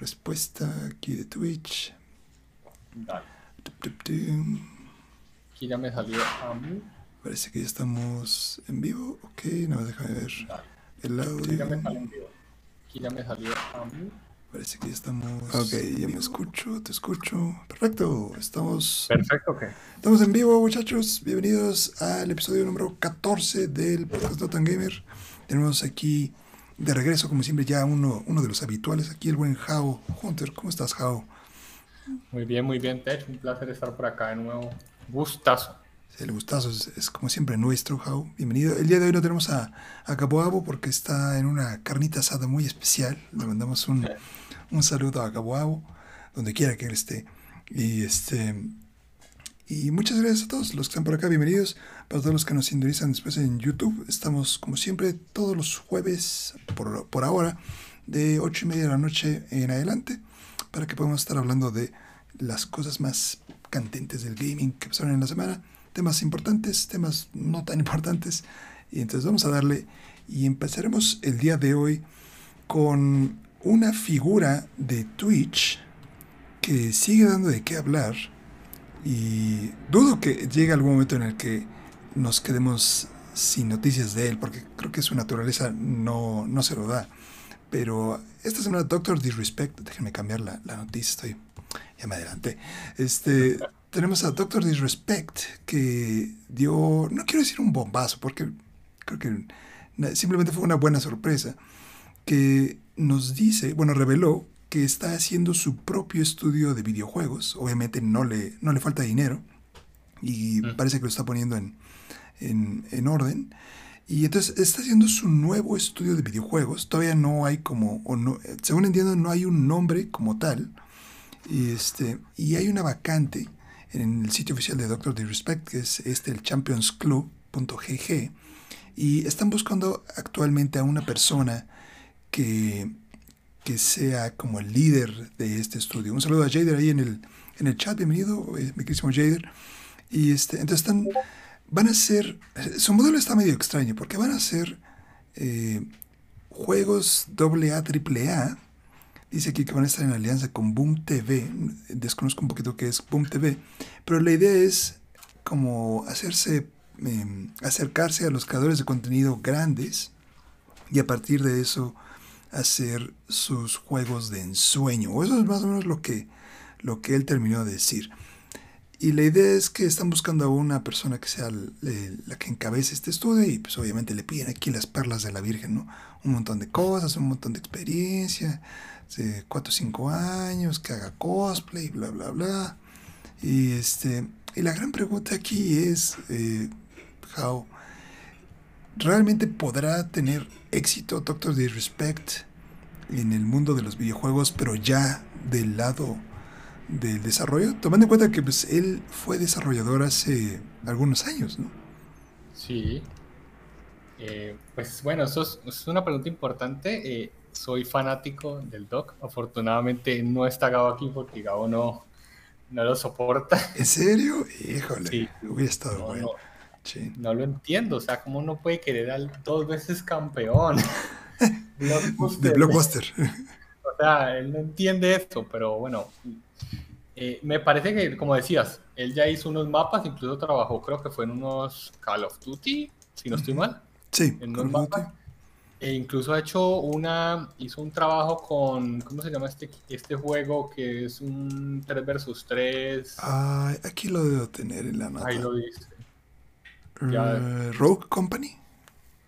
respuesta aquí de Twitch. Dale. Aquí ya me salió a mí. Parece que ya estamos en vivo. Ok, no me deja ver Dale. el Aquí ya me audio. salió en vivo. Aquí ya me salió a mí. Parece que ya estamos. Ok, ya me escucho, te escucho. Perfecto, estamos, Perfecto, ok. estamos en vivo, muchachos. Bienvenidos al episodio número 14 del podcast Dotan Gamer. Tenemos aquí de regreso, como siempre, ya uno, uno de los habituales aquí, el buen Jao. Hunter, ¿cómo estás, Jao? Muy bien, muy bien, Tech. Un placer estar por acá de nuevo. Gustazo. El gustazo es, es como siempre nuestro, Jao. Bienvenido. El día de hoy no tenemos a, a Caboabo porque está en una carnita asada muy especial. Le mandamos un, un saludo a Caboabo, donde quiera que él esté. Y este y muchas gracias a todos los que están por acá, bienvenidos. Para todos los que nos sintonizan después en YouTube, estamos como siempre todos los jueves, por, por ahora, de 8 y media de la noche en adelante, para que podamos estar hablando de las cosas más candentes del gaming que pasaron en la semana, temas importantes, temas no tan importantes. Y entonces vamos a darle y empezaremos el día de hoy con una figura de Twitch que sigue dando de qué hablar y dudo que llegue algún momento en el que nos quedemos sin noticias de él, porque creo que su naturaleza no, no se lo da. Pero esta semana Doctor Disrespect, déjenme cambiar la, la noticia, estoy, ya me adelanté. Este, tenemos a Doctor Disrespect que dio, no quiero decir un bombazo, porque creo que simplemente fue una buena sorpresa, que nos dice, bueno, reveló que está haciendo su propio estudio de videojuegos. Obviamente no le, no le falta dinero y Mm. parece que lo está poniendo en, en, en orden. Y entonces está haciendo su nuevo estudio de videojuegos. Todavía no hay como, o no, según entiendo, no hay un nombre como tal. Y, este, y hay una vacante en el sitio oficial de Doctor Disrespect, que es este, el championsclub.gg. Y están buscando actualmente a una persona que, que sea como el líder de este estudio. Un saludo a Jader ahí en el, en el chat, bienvenido, eh, mi querísimo Jader. Y este, entonces están, van a ser, su modelo está medio extraño, porque van a ser eh, juegos AA, AAA. Dice aquí que van a estar en alianza con Boom TV. Desconozco un poquito qué es Boom TV. Pero la idea es como hacerse, eh, acercarse a los creadores de contenido grandes y a partir de eso hacer sus juegos de ensueño. O eso es más o menos lo que, lo que él terminó de decir. Y la idea es que están buscando a una persona que sea la que encabece este estudio y pues obviamente le piden aquí las perlas de la Virgen, ¿no? Un montón de cosas, un montón de experiencia, de 4 o 5 años, que haga cosplay, bla, bla, bla. Y, este, y la gran pregunta aquí es, eh, How, ¿realmente podrá tener éxito Doctor Disrespect en el mundo de los videojuegos, pero ya del lado del desarrollo? Tomando en cuenta que pues, él fue desarrollador hace algunos años, ¿no? Sí. Eh, pues bueno, eso es, es una pregunta importante. Eh, soy fanático del Doc. Afortunadamente no está Gabo aquí porque Gabo no, no lo soporta. ¿En serio? Híjole, Sí. hubiera estado No, bueno. no, Sí. no lo entiendo. O sea, ¿cómo no puede querer al dos veces campeón? De Blockbuster. O sea, él no entiende esto, pero bueno, eh, me parece que, como decías, él ya hizo unos mapas, incluso trabajó, creo que fue en unos Call of Duty, si no estoy mal, Sí, en unos mapas. E incluso ha hecho una, hizo un trabajo con, ¿cómo se llama este, este juego que es un 3 versus 3? Ay, aquí lo debo tener en la nota. Ahí lo dice. Ya. Eh, Rogue Company.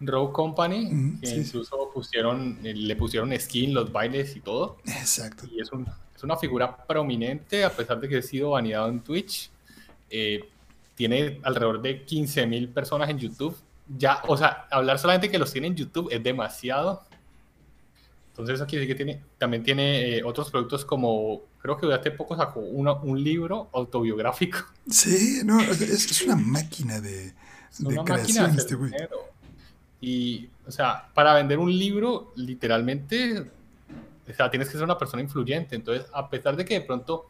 Rogue Company, Ujú, que sí, sí. incluso pusieron, eh, le pusieron skin, los bailes y todo. Exacto. y es, un- es una figura prominente, a pesar de que ha sido baneado en Twitch. Eh, tiene alrededor de 15.000 personas en YouTube. Ya, o sea, hablar solamente que los tiene en YouTube es demasiado. Entonces, aquí sí que tiene, también tiene eh, otros productos como, creo que hace poco sacó una- un libro autobiográfico. Sí, no, es, es una máquina de, Es de una máquina de este hacer dinero. Y, o sea, para vender un libro, literalmente, o sea, tienes que ser una persona influyente. Entonces, a pesar de que de pronto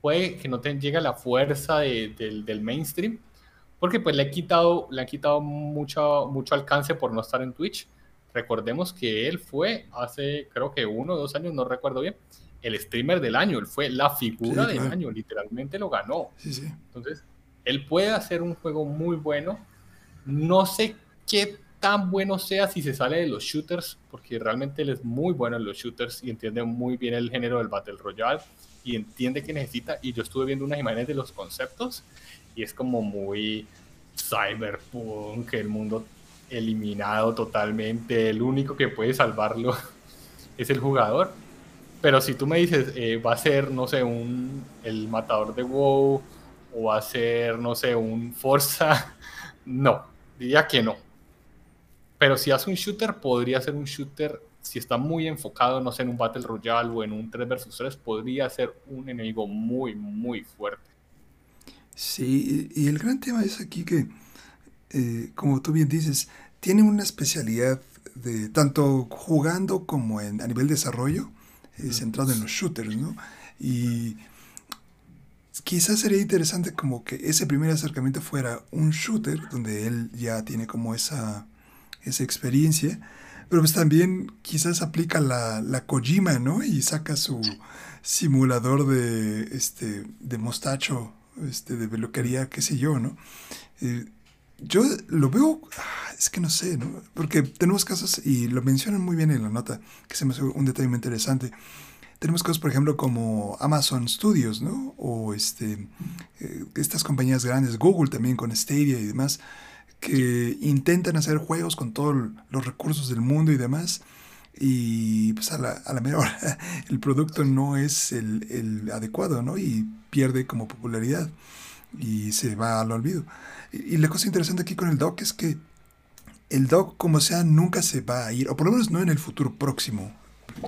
puede que no te llegue la fuerza de- del, del mainstream, porque pues le, he quitado, le han quitado mucho, mucho alcance por no estar en Twitch, Recordemos que él fue hace, creo que uno o dos años, no recuerdo bien, el streamer del año, él fue la figura del año, literalmente lo ganó. Entonces, él puede hacer un juego muy bueno. No sé qué tan bueno sea si se sale de los shooters, porque realmente él es muy bueno en los shooters y entiende muy bien el género del Battle Royale y entiende que necesita. Y yo estuve viendo unas imágenes de los conceptos y es como muy cyberpunk, el mundo eliminado totalmente, el único que puede salvarlo es el jugador. Pero si tú me dices, eh, va a ser, no sé, un, el matador de WoW o va a ser, no sé, un Forza, no, diría que no. Pero si hace un shooter, podría ser un shooter, si está muy enfocado, no sé, en un Battle Royale o en un 3 vs 3, podría ser un enemigo muy, muy fuerte. Sí, y el gran tema es aquí que, eh, como tú bien dices, tiene una especialidad de tanto jugando como en, a nivel desarrollo, eh, centrado en los shooters, ¿no? Y quizás sería interesante como que ese primer acercamiento fuera un shooter, donde él ya tiene como esa, esa experiencia, pero pues también quizás aplica la, la Kojima, ¿no? Y saca su simulador de, este, de mostacho este, de peluquería, qué sé yo, ¿no? Eh, yo lo veo, ah, es que no sé, ¿no? Porque tenemos casos, y lo mencionan muy bien en la nota, que se me hace un detalle muy interesante. Tenemos casos, por ejemplo, como Amazon Studios, ¿no? O este, eh, estas compañías grandes, Google también con Stadia y demás, que intentan hacer juegos con todos los recursos del mundo y demás, y pues a la, a la mejor el producto no es el, el, adecuado, ¿no? Y pierde como popularidad y se va al olvido. Y, la cosa interesante aquí con el doc es que el doc, como sea, nunca se va a ir, o por lo menos no en el futuro próximo.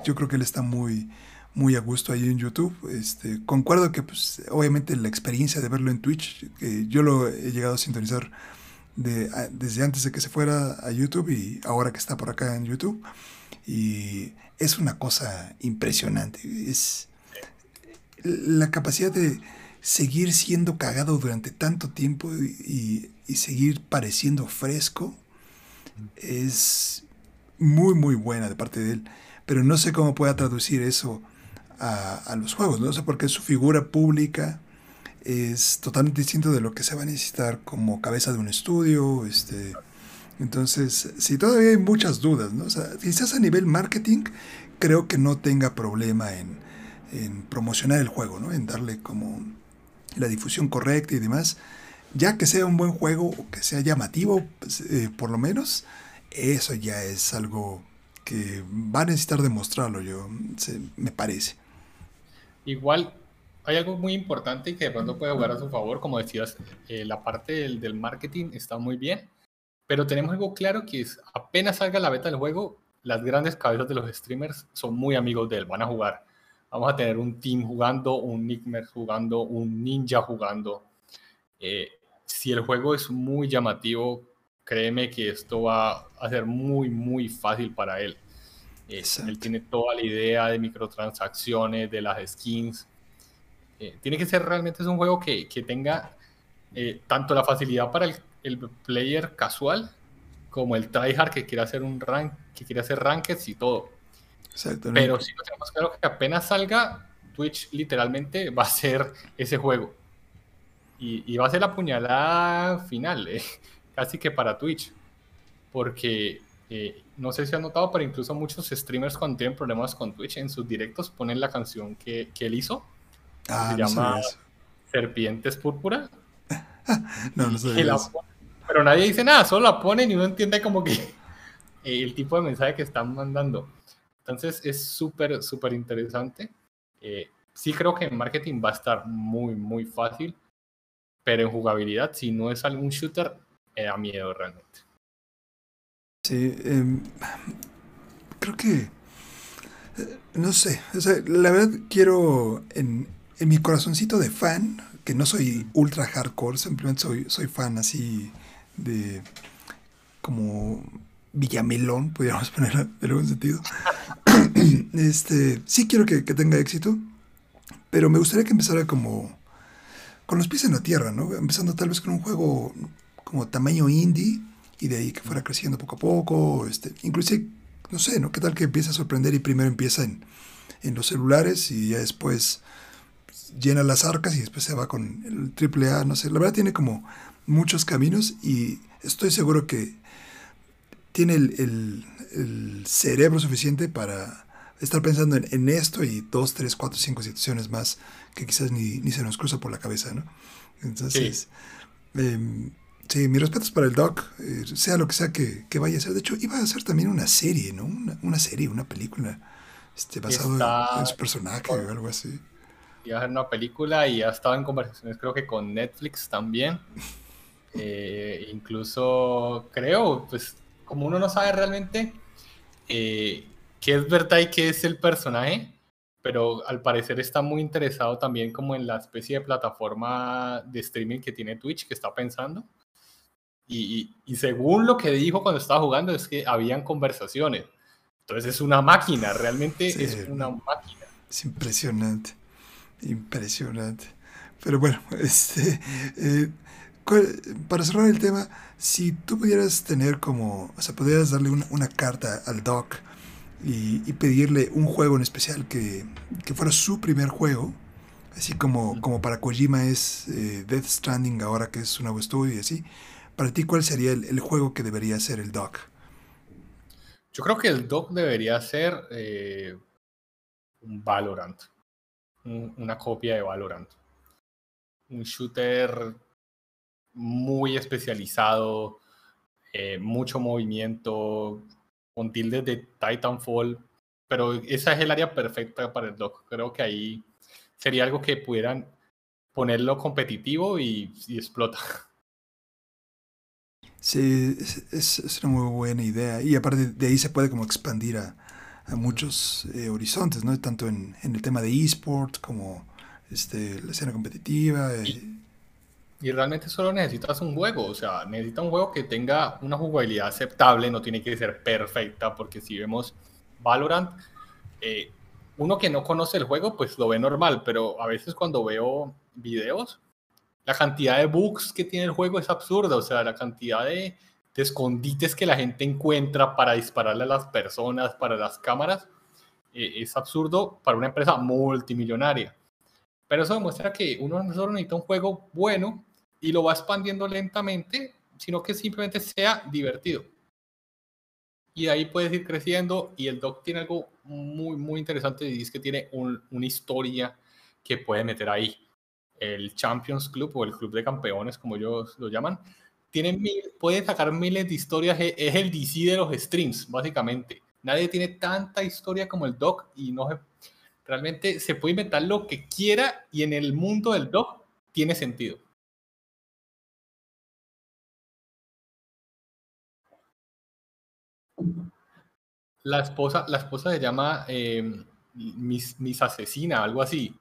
Yo creo que él está muy, muy a gusto ahí en YouTube. Este, concuerdo que, pues, obviamente, la experiencia de verlo en Twitch, que yo lo he llegado a sintonizar de, desde antes de que se fuera a YouTube y ahora que está por acá en YouTube y es una cosa impresionante. Es la capacidad de seguir siendo cagado durante tanto tiempo y, seguir pareciendo fresco es muy muy buena de parte de él. Pero no sé cómo pueda traducir eso a, los juegos, ¿no? sé porque su figura pública es totalmente distinto de lo que se va a necesitar como cabeza de un estudio, este entonces, si todavía hay muchas dudas, ¿no? O sea, quizás a nivel marketing creo que no tenga problema en, promocionar el juego, ¿no? En darle como la difusión correcta y demás. Ya que sea un buen juego o que sea llamativo, pues, eh, por lo menos, eso ya es algo que va a necesitar demostrarlo, yo, me parece. Igual, hay algo muy importante que de pronto puede jugar a su favor, como decías, eh, la parte del, marketing está muy bien pero tenemos algo claro que es, apenas salga la beta del juego, las grandes cabezas de los streamers son muy amigos de él, van a jugar. Vamos a tener un team jugando, un Nickmer jugando, un ninja jugando. Eh, si el juego es muy llamativo, créeme que esto va a ser muy, muy fácil para él. Eh, él tiene toda la idea de microtransacciones, de las skins. Eh, tiene que ser realmente es un juego que, que tenga tanto la facilidad para el el player casual como el tryhard que quiere hacer un rank, que quiere hacer rankeds y todo. Pero si no tenemos claro que apenas salga, Twitch literalmente va a ser ese juego. Y, va a ser la puñalada final, eh, casi que para Twitch. Porque eh, no sé si han notado, pero incluso muchos streamers cuando tienen problemas con Twitch en sus directos ponen la canción que, él hizo. Ah, se llama Serpientes Púrpura. no, no sé. Pero nadie dice nada, solo la ponen y uno entiende como que el tipo de mensaje que están mandando. Entonces es súper, súper interesante. Eh, sí creo que en marketing va a estar muy, muy fácil, pero en jugabilidad, si no es algún shooter, me da miedo realmente. Sí, em, creo que, eh, no sé, la verdad quiero, en, en mi corazoncito de fan, que no soy ultra hardcore, simplemente soy, soy fan así de como Villamelón, podríamos ponerlo en algún sentido. este, sí quiero que, tenga éxito, pero me gustaría que empezara como con los pies en la tierra, ¿no? Empezando tal vez con un juego como tamaño indie y de ahí que fuera creciendo poco a poco, este, inclusive, no sé, ¿no? ¿Qué tal que empieza a sorprender y primero empieza en, en los celulares y ya después llena las arcas y después se va con el triple A, no sé, la verdad tiene como muchos caminos y estoy seguro que tiene el, el, cerebro suficiente para estar pensando en, esto y dos, tres, cuatro, cinco situaciones más que quizás ni, ni se nos cruza por la cabeza, ¿no? Entonces, sí, eh, sí mis respetos para el Doc, eh, sea lo que sea que, que, vaya a ser. De hecho, iba a ser también una serie, ¿no? Una, una serie, una película este, basado en, en, su personaje o algo así iba a ser una película y ya estaba en conversaciones creo que con Netflix también. Eh, incluso creo, pues como uno no sabe realmente eh, qué es verdad y qué es el personaje, pero al parecer está muy interesado también como en la especie de plataforma de streaming que tiene Twitch, que está pensando. Y, y, según lo que dijo cuando estaba jugando es que habían conversaciones. Entonces es una máquina, realmente es una máquina. Es impresionante. Impresionante. Pero bueno, este, eh, para cerrar el tema, si tú pudieras tener como, o sea, pudieras darle una, carta al Doc y, pedirle un juego en especial que, fuera su primer juego, así como, como para Kojima es eh, Death Stranding ahora que es un nuevo estudio y así, para ti, ¿cuál sería el, juego que debería ser el Doc? Yo creo que el Doc debería ser eh, un Valorant una copia de Valorant. Un shooter muy especializado, eh, mucho movimiento, con tildes de Titanfall, pero esa es el área perfecta para el doc. Creo que ahí sería algo que pudieran ponerlo competitivo y, explota. Sí, es, una muy buena idea. Y aparte de ahí se puede como expandir a, muchos eh, horizontes, ¿no? Tanto en, en, el tema de eSport como este, la escena competitiva. Y, eh. y, realmente solo necesitas un juego, o sea, necesita un juego que tenga una jugabilidad aceptable, no tiene que ser perfecta, porque si vemos Valorant, eh, uno que no conoce el juego, pues lo ve normal, pero a veces cuando veo videos, la cantidad de bugs que tiene el juego es absurda, o sea, la cantidad de de escondites que la gente encuentra para dispararle a las personas, para las cámaras, eh, es absurdo para una empresa multimillonaria. Pero eso demuestra que uno no solo necesita un juego bueno y lo va expandiendo lentamente, sino que simplemente sea divertido. Y ahí puedes ir creciendo y el doc tiene algo muy, muy interesante y es que tiene una historia que puede meter ahí. El Champions Club o el Club de Campeones, como ellos lo llaman, tienen mil, pueden sacar miles de historias, es el DC de los streams, básicamente. Nadie tiene tanta historia como el Doc y no realmente se puede inventar lo que quiera y en el mundo del Doc tiene sentido. La esposa, la esposa se llama eh, mis, mis asesina, algo así.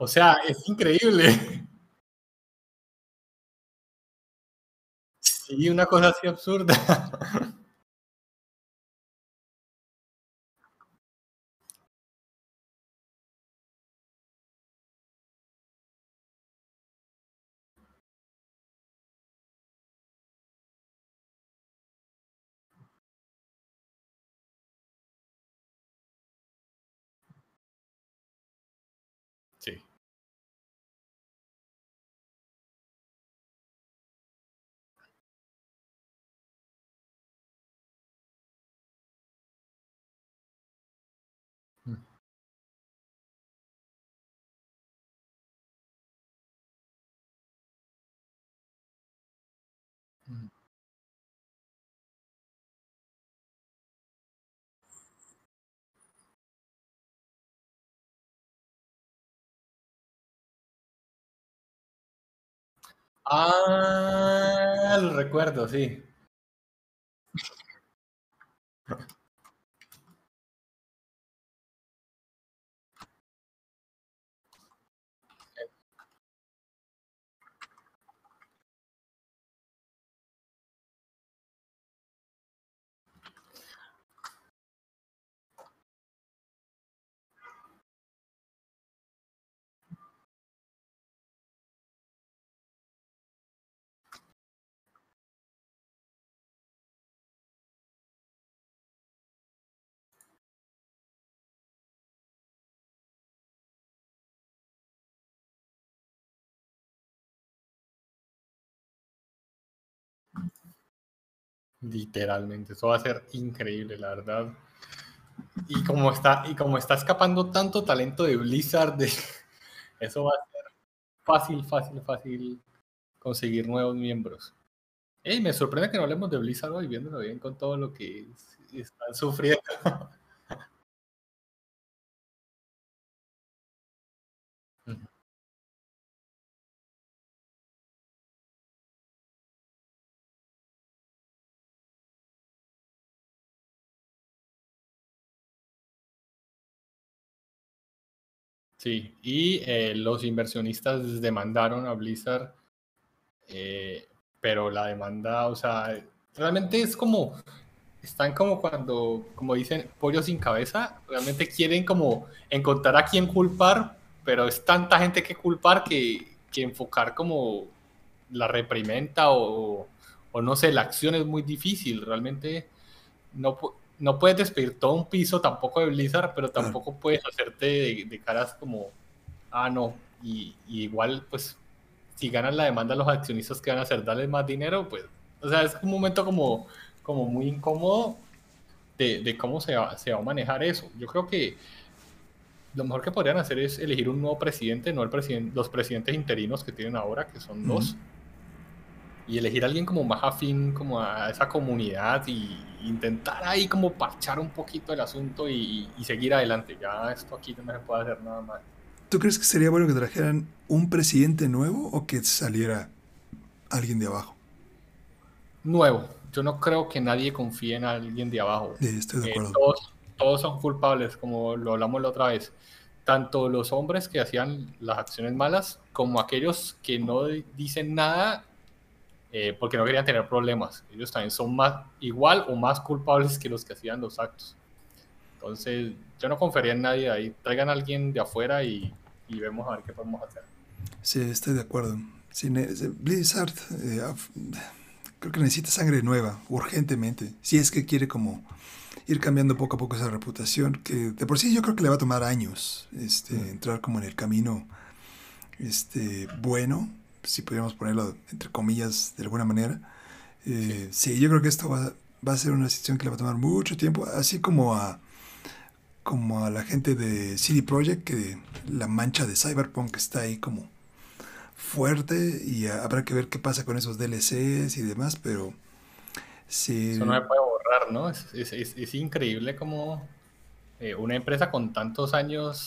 O sea, es increíble. Sí, una cosa así absurda. Ah, lo recuerdo, sí. Literalmente, eso va a ser increíble, la verdad. Y como está, y como está escapando tanto talento de Blizzard, eso va a ser fácil, fácil, fácil conseguir nuevos miembros. Hey, me sorprende que no hablemos de Blizzard hoy, viéndolo bien con todo lo que están sufriendo. Sí, y eh, los inversionistas demandaron a Blizzard, eh, pero la demanda, o sea, realmente es como, están como cuando, como dicen, pollo sin cabeza, realmente quieren como encontrar a quién culpar, pero es tanta gente que culpar que, que enfocar como la reprimenda o, o, no sé, la acción es muy difícil, realmente no, no puedes despedir todo un piso tampoco de Blizzard, pero tampoco puedes hacerte de, caras como, ah, no, y, igual, pues, si ganan la demanda los accionistas que van a hacer darles más dinero, pues, o sea, es un momento como, como muy incómodo de, cómo se va, se va, a manejar eso. Yo creo que lo mejor que podrían hacer es elegir un nuevo presidente, no el presidente, los presidentes interinos que tienen ahora, que son dos y elegir a alguien como más afín como a esa comunidad y intentar ahí como parchar un poquito el asunto y, seguir adelante. Ya esto aquí no se puede hacer nada más. ¿Tú crees que sería bueno que trajeran un presidente nuevo o que saliera alguien de abajo? Nuevo. Yo no creo que nadie confíe en alguien de abajo. Sí, estoy de eh, acuerdo. todos, todos son culpables, como lo hablamos la otra vez. Tanto los hombres que hacían las acciones malas como aquellos que no dicen nada eh, porque no querían tener problemas. Ellos también son más igual o más culpables que los que hacían los actos. Entonces, yo no confiaría en nadie ahí. Traigan a alguien de afuera y, y vemos a ver qué podemos hacer. Sí, estoy de acuerdo. Blizzard eh, creo que necesita sangre nueva, urgentemente. Si es que quiere como ir cambiando poco a poco esa reputación, que de por sí yo creo que le va a tomar años este, entrar como en el camino este, bueno si pudiéramos ponerlo entre comillas de alguna manera. Eh, sí. yo creo que esto va, va, a ser una situación que le va a tomar mucho tiempo, así como a como a la gente de CD Projekt, que la mancha de Cyberpunk está ahí como fuerte y habrá que ver qué pasa con esos DLCs y demás, pero sí. Eso no se puede borrar, ¿no? Es, es, es increíble como eh, una empresa con tantos años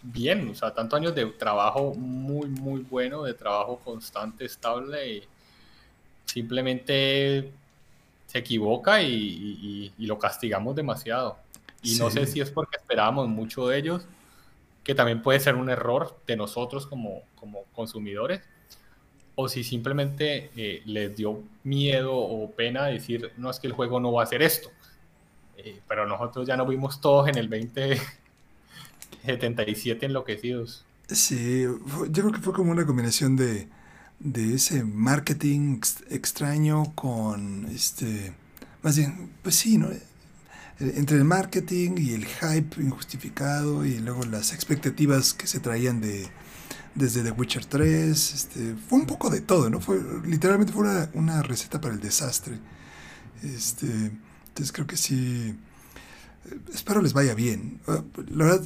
bien, o sea, tantos años de trabajo muy, muy bueno, de trabajo constante, estable, y simplemente se equivoca y, lo castigamos demasiado. Y no sé si es porque esperábamos mucho de ellos, que también puede ser un error de nosotros como, como consumidores, o si simplemente eh, les dio miedo o pena decir, no es que el juego no va a hacer esto. Eh, pero nosotros ya nos vimos todos en el 2077 enloquecidos. Sí, yo creo que fue como una combinación de, de ese marketing extraño con este, más bien, pues sí, ¿no? Eh, entre el marketing y el hype injustificado y luego las expectativas que se traían de desde The Witcher 3, este, fue un poco de todo, ¿no? Fue, literalmente fue una, una receta para el desastre. Este, entonces creo que sí, espero les vaya bien. Ah, la verdad,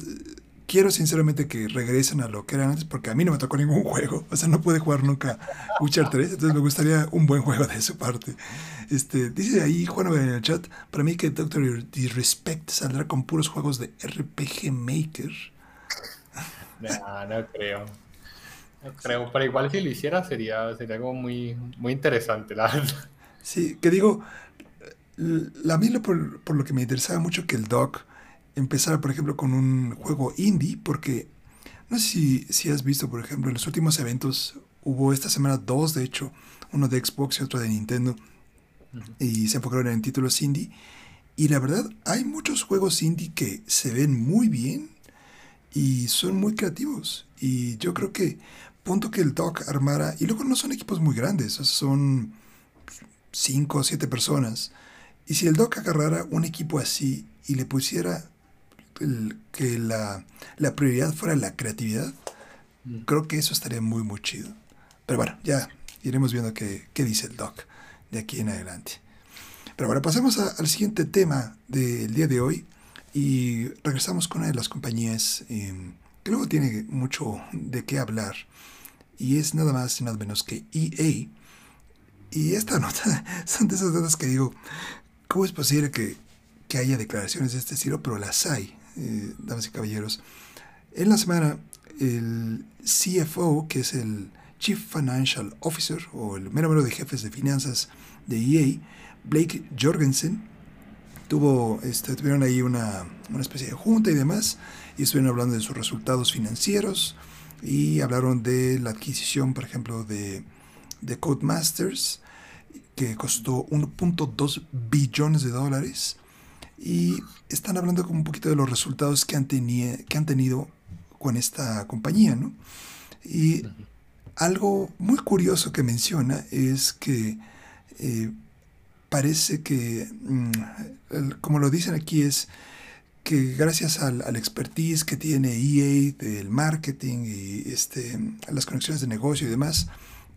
quiero sinceramente que regresen a lo que eran antes, porque a mí no me tocó ningún juego. O sea, no pude jugar nunca Witcher 3, entonces me gustaría un buen juego de su parte. Este, dice ahí Juan en el chat, para mí que Doctor Disrespect saldrá con puros juegos de RPG Maker. No, no creo. No creo, pero igual si lo hiciera sería, sería algo muy, muy interesante, la verdad. Sí, que digo, a mí por, por, lo que me interesaba mucho que el doc empezara, por ejemplo, con un juego indie, porque no sé si, si has visto, por ejemplo, en los últimos eventos hubo esta semana dos, de hecho, uno de Xbox y otro de Nintendo, y se enfocaron en títulos indie. Y la verdad, hay muchos juegos indie que se ven muy bien y son muy creativos. Y yo creo que, punto que el doc armara, y luego no son equipos muy grandes, son cinco o siete personas y si el Doc agarrara un equipo así y le pusiera que la, prioridad fuera la creatividad, mm. creo que eso estaría muy, muy chido. Pero bueno, ya iremos viendo qué, dice el Doc de aquí en adelante. Pero ahora pasemos al siguiente tema del día de hoy y regresamos con una de las compañías em, que luego tiene mucho de qué hablar y es nada más y nada menos que EA. Y esta nota son de esas notas que digo, ¿cómo es posible que, que haya declaraciones de este estilo? Pero las hay, eh, damas y caballeros. En la semana, el CFO, que es el Chief Financial Officer o el mero de jefes de finanzas de EA, Blake Jorgensen, tuvo, este, tuvieron ahí una, una especie de junta y demás, y estuvieron hablando de sus resultados financieros y hablaron de la adquisición, por ejemplo, de, de Codemasters, que costó 1.2 billones de dólares. Y están hablando como un poquito de los resultados que han, que han tenido con esta compañía, ¿no? Y algo muy curioso que menciona es que eh, parece que, mm, como lo dicen aquí, es que gracias al, expertise que tiene EA del marketing y este, las conexiones de negocio y demás,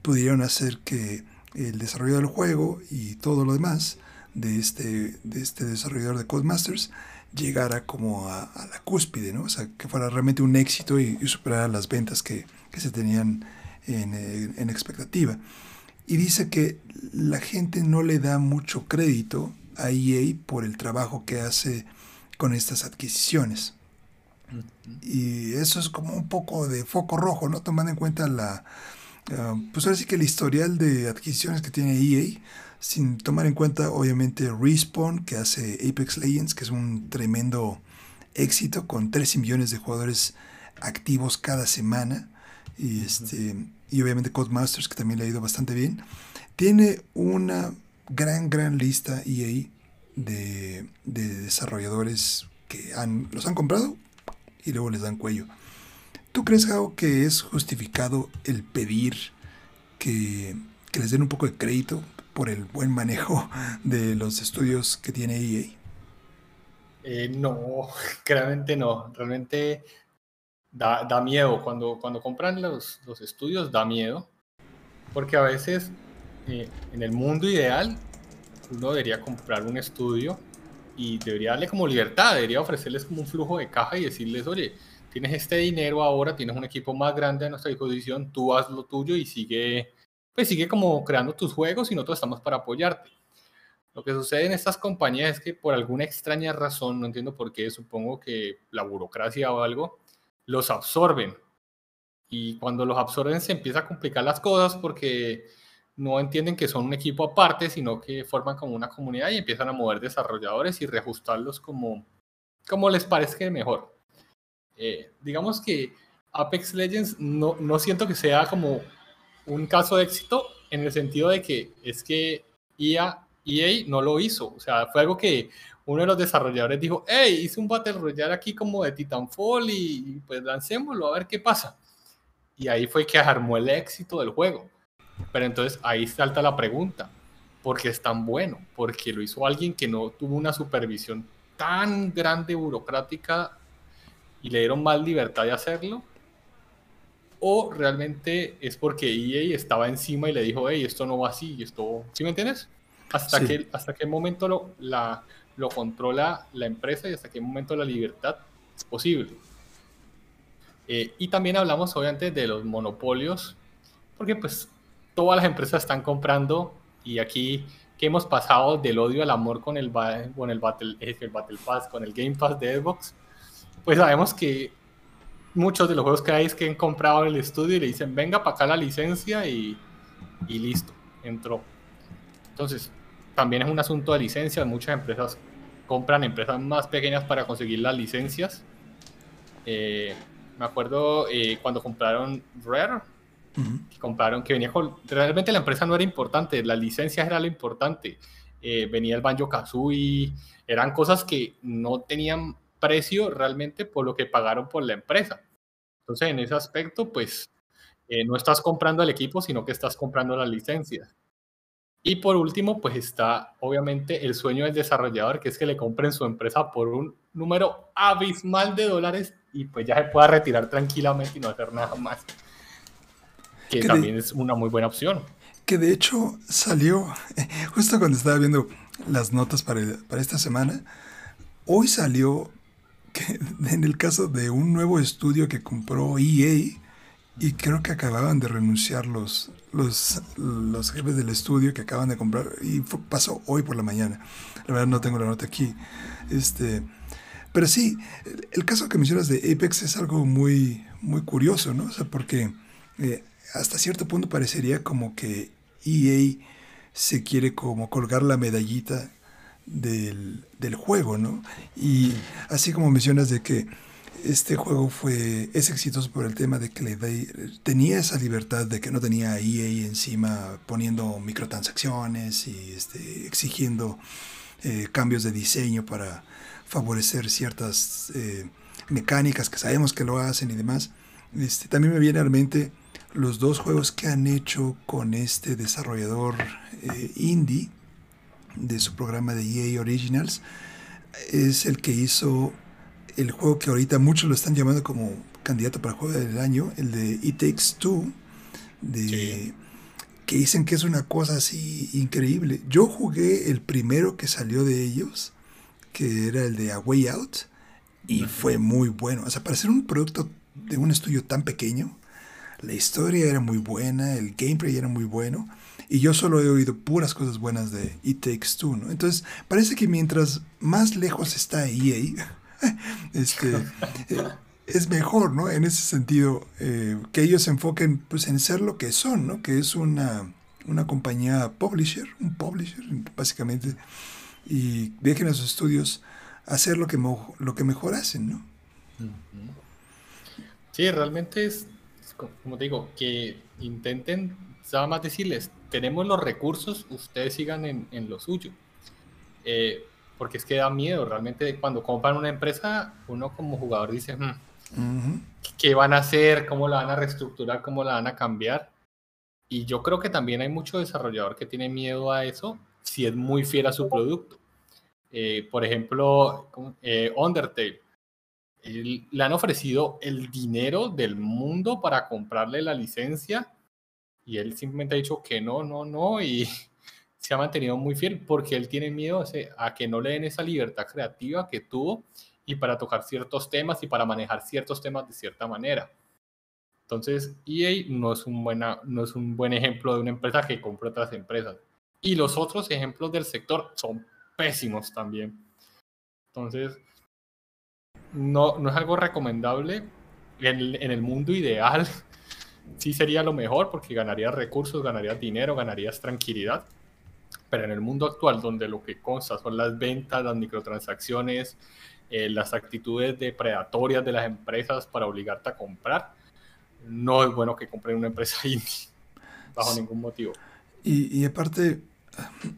pudieron hacer que el desarrollo del juego y todo lo demás de este, de este desarrollador de Codemasters llegara como a, la cúspide, ¿no? O sea, que fuera realmente un éxito y, superara las ventas que, se tenían en, en, expectativa. Y dice que la gente no le da mucho crédito a EA por el trabajo que hace con estas adquisiciones. Y eso es como un poco de foco rojo, ¿no? Tomando en cuenta la, ah, pues ahora sí que el historial de adquisiciones que tiene EA, sin tomar en cuenta obviamente Respawn, que hace Apex Legends, que es un tremendo éxito con 13 millones de jugadores activos cada semana, y, este, y obviamente Codemasters, que también le ha ido bastante bien. Tiene una gran, gran lista EA de, desarrolladores que han, los han comprado y luego les dan cuello. ¿Tú crees, Gao, que es justificado el pedir que, les den un poco de crédito por el buen manejo de los estudios que tiene EA? Eh, no, claramente no. Realmente da, da, miedo. Cuando, cuando compran los, los, estudios, da miedo. Porque a veces eh, en el mundo ideal uno debería comprar un estudio y debería darle como libertad, debería ofrecerles como un flujo de caja y decirles, oye, tienes este dinero ahora, tienes un equipo más grande a nuestra disposición, tú haz lo tuyo y sigue, pues sigue como creando tus juegos y nosotros estamos para apoyarte. Lo que sucede en estas compañías es que por alguna extraña razón, no entiendo por qué, supongo que la burocracia o algo, los absorben. Y cuando los absorben se empieza a complicar las cosas porque no entienden que son un equipo aparte, sino que forman como una comunidad y empiezan a mover desarrolladores y reajustarlos como, como les parezca mejor. Eh, digamos que Apex Legends no, no siento que sea como un caso de éxito en el sentido de que es que EA, EA no lo hizo. O sea, fue algo que uno de los desarrolladores dijo, hey, hice un Battle Royale aquí como de Titanfall y pues lancémoslo a ver qué pasa. Y ahí fue que armó el éxito del juego. Pero entonces ahí salta la pregunta, ¿por qué es tan bueno? Porque lo hizo alguien que no tuvo una supervisión tan grande burocrática y le dieron más libertad de hacerlo. O realmente es porque EA estaba encima y le dijo, hey, esto no va así, esto, ¿sí me entiendes? Hasta, que, hasta qué momento lo, la, lo controla la empresa y hasta qué momento la libertad es posible. Eh, y también hablamos obviamente de los monopolios, porque pues todas las empresas están comprando y aquí que hemos pasado del odio al amor con el, con el, Battle, el Battle Pass, con el Game Pass de Xbox, pues sabemos que muchos de los juegos que hay es que han comprado el estudio y le dicen, venga para acá la licencia y, y listo, entró. Entonces, también es un asunto de licencias. Muchas empresas compran empresas más pequeñas para conseguir las licencias. Eh, me acuerdo eh, cuando compraron Rare, que compraron, que venía con... Realmente la empresa no era importante, la licencia era lo importante. Eh, venía el Banjo Kazooie, eran cosas que no tenían precio realmente por lo que pagaron por la empresa. Entonces, en ese aspecto, pues eh, no estás comprando el equipo, sino que estás comprando la licencia. Y por último, pues está obviamente el sueño del desarrollador, que es que le compren su empresa por un número abismal de dólares y pues ya se pueda retirar tranquilamente y no hacer nada más que, también es una muy buena opción. Que de hecho salió, justo cuando estaba viendo las notas para, para esta semana. Hoy salió en el caso de un nuevo estudio que compró EA, y creo que acababan de renunciar los, los, los jefes del estudio que acaban de comprar, y pasó hoy por la mañana. La verdad no tengo la nota aquí. Este, pero sí, el, caso que mencionas de Apex es algo muy, muy curioso, ¿no? O sea, porque eh, hasta cierto punto parecería como que EA se quiere como colgar la medallita del, del juego, ¿no? Y así como mencionas de que este juego fue, es exitoso por el tema de que tenía esa libertad de que no tenía EA encima poniendo microtransacciones y este, exigiendo eh, cambios de diseño para favorecer ciertas eh, mecánicas que sabemos que lo hacen y demás. Este, también me viene a la mente los dos juegos que han hecho con este desarrollador eh, indie de su programa de EA Originals. Es el que hizo el juego que ahorita muchos lo están llamando como candidato para juego del año, el de It Takes Two, de, que dicen que es una cosa así increíble. Yo jugué el primero que salió de ellos, que era el de A Way Out, y fue muy bueno. O sea, para ser un producto de un estudio tan pequeño, la historia era muy buena, el gameplay era muy bueno, y yo solo he oído puras cosas buenas de It Takes Two, ¿no? Entonces, parece que mientras más lejos está EA, este, eh, es mejor, ¿no? En ese sentido, eh, que ellos se enfoquen pues, en ser lo que son, ¿no? Que es una, una compañía publisher, un publisher, básicamente, y dejen a sus estudios hacer lo que, lo que mejor hacen, ¿no? Sí, realmente es, como te digo, que intenten, nada más decirles, tenemos los recursos, ustedes sigan en, en lo suyo. Eh, porque es que da miedo. Realmente cuando compran una empresa, uno como jugador dice, hmm, ¿qué van a hacer? ¿Cómo la van a reestructurar? ¿Cómo la van a cambiar? Y yo creo que también hay mucho desarrollador que tiene miedo a eso si es muy fiel a su producto. Eh, por ejemplo, eh, Undertale. le han ofrecido el dinero del mundo para comprarle la licencia y él simplemente ha dicho que no, no, no y se ha mantenido muy fiel porque él tiene miedo a que no le den esa libertad creativa que tuvo y para tocar ciertos temas y para manejar ciertos temas de cierta manera. Entonces, EA no es un, buena, no es un buen ejemplo de una empresa que compra otras empresas. Y los otros ejemplos del sector son pésimos también. Entonces, no, no es algo recomendable. En, en el mundo ideal, sí sería lo mejor porque ganarías recursos, ganarías dinero, ganarías tranquilidad pero en el mundo actual, donde lo que consta son las ventas, las microtransacciones, eh, las actitudes depredatorias de las empresas para obligarte a comprar, no es bueno que compren una empresa indie, bajo ningún motivo. Y, y, aparte,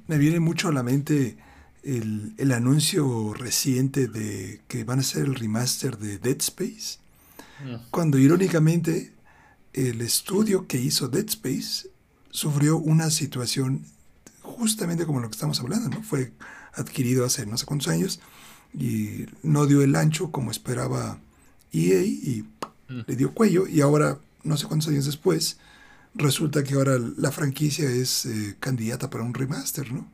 me viene mucho a la mente el, el, anuncio reciente de que van a hacer el remaster de Dead Space, mm. cuando irónicamente el estudio que hizo Dead Space sufrió una situación justamente como lo que estamos hablando, ¿no? Fue adquirido hace no sé cuántos años y no dio el ancho como esperaba EA y mm. le dio cuello y ahora, no sé cuántos años después, resulta que ahora la franquicia es eh, candidata para un remaster, ¿no?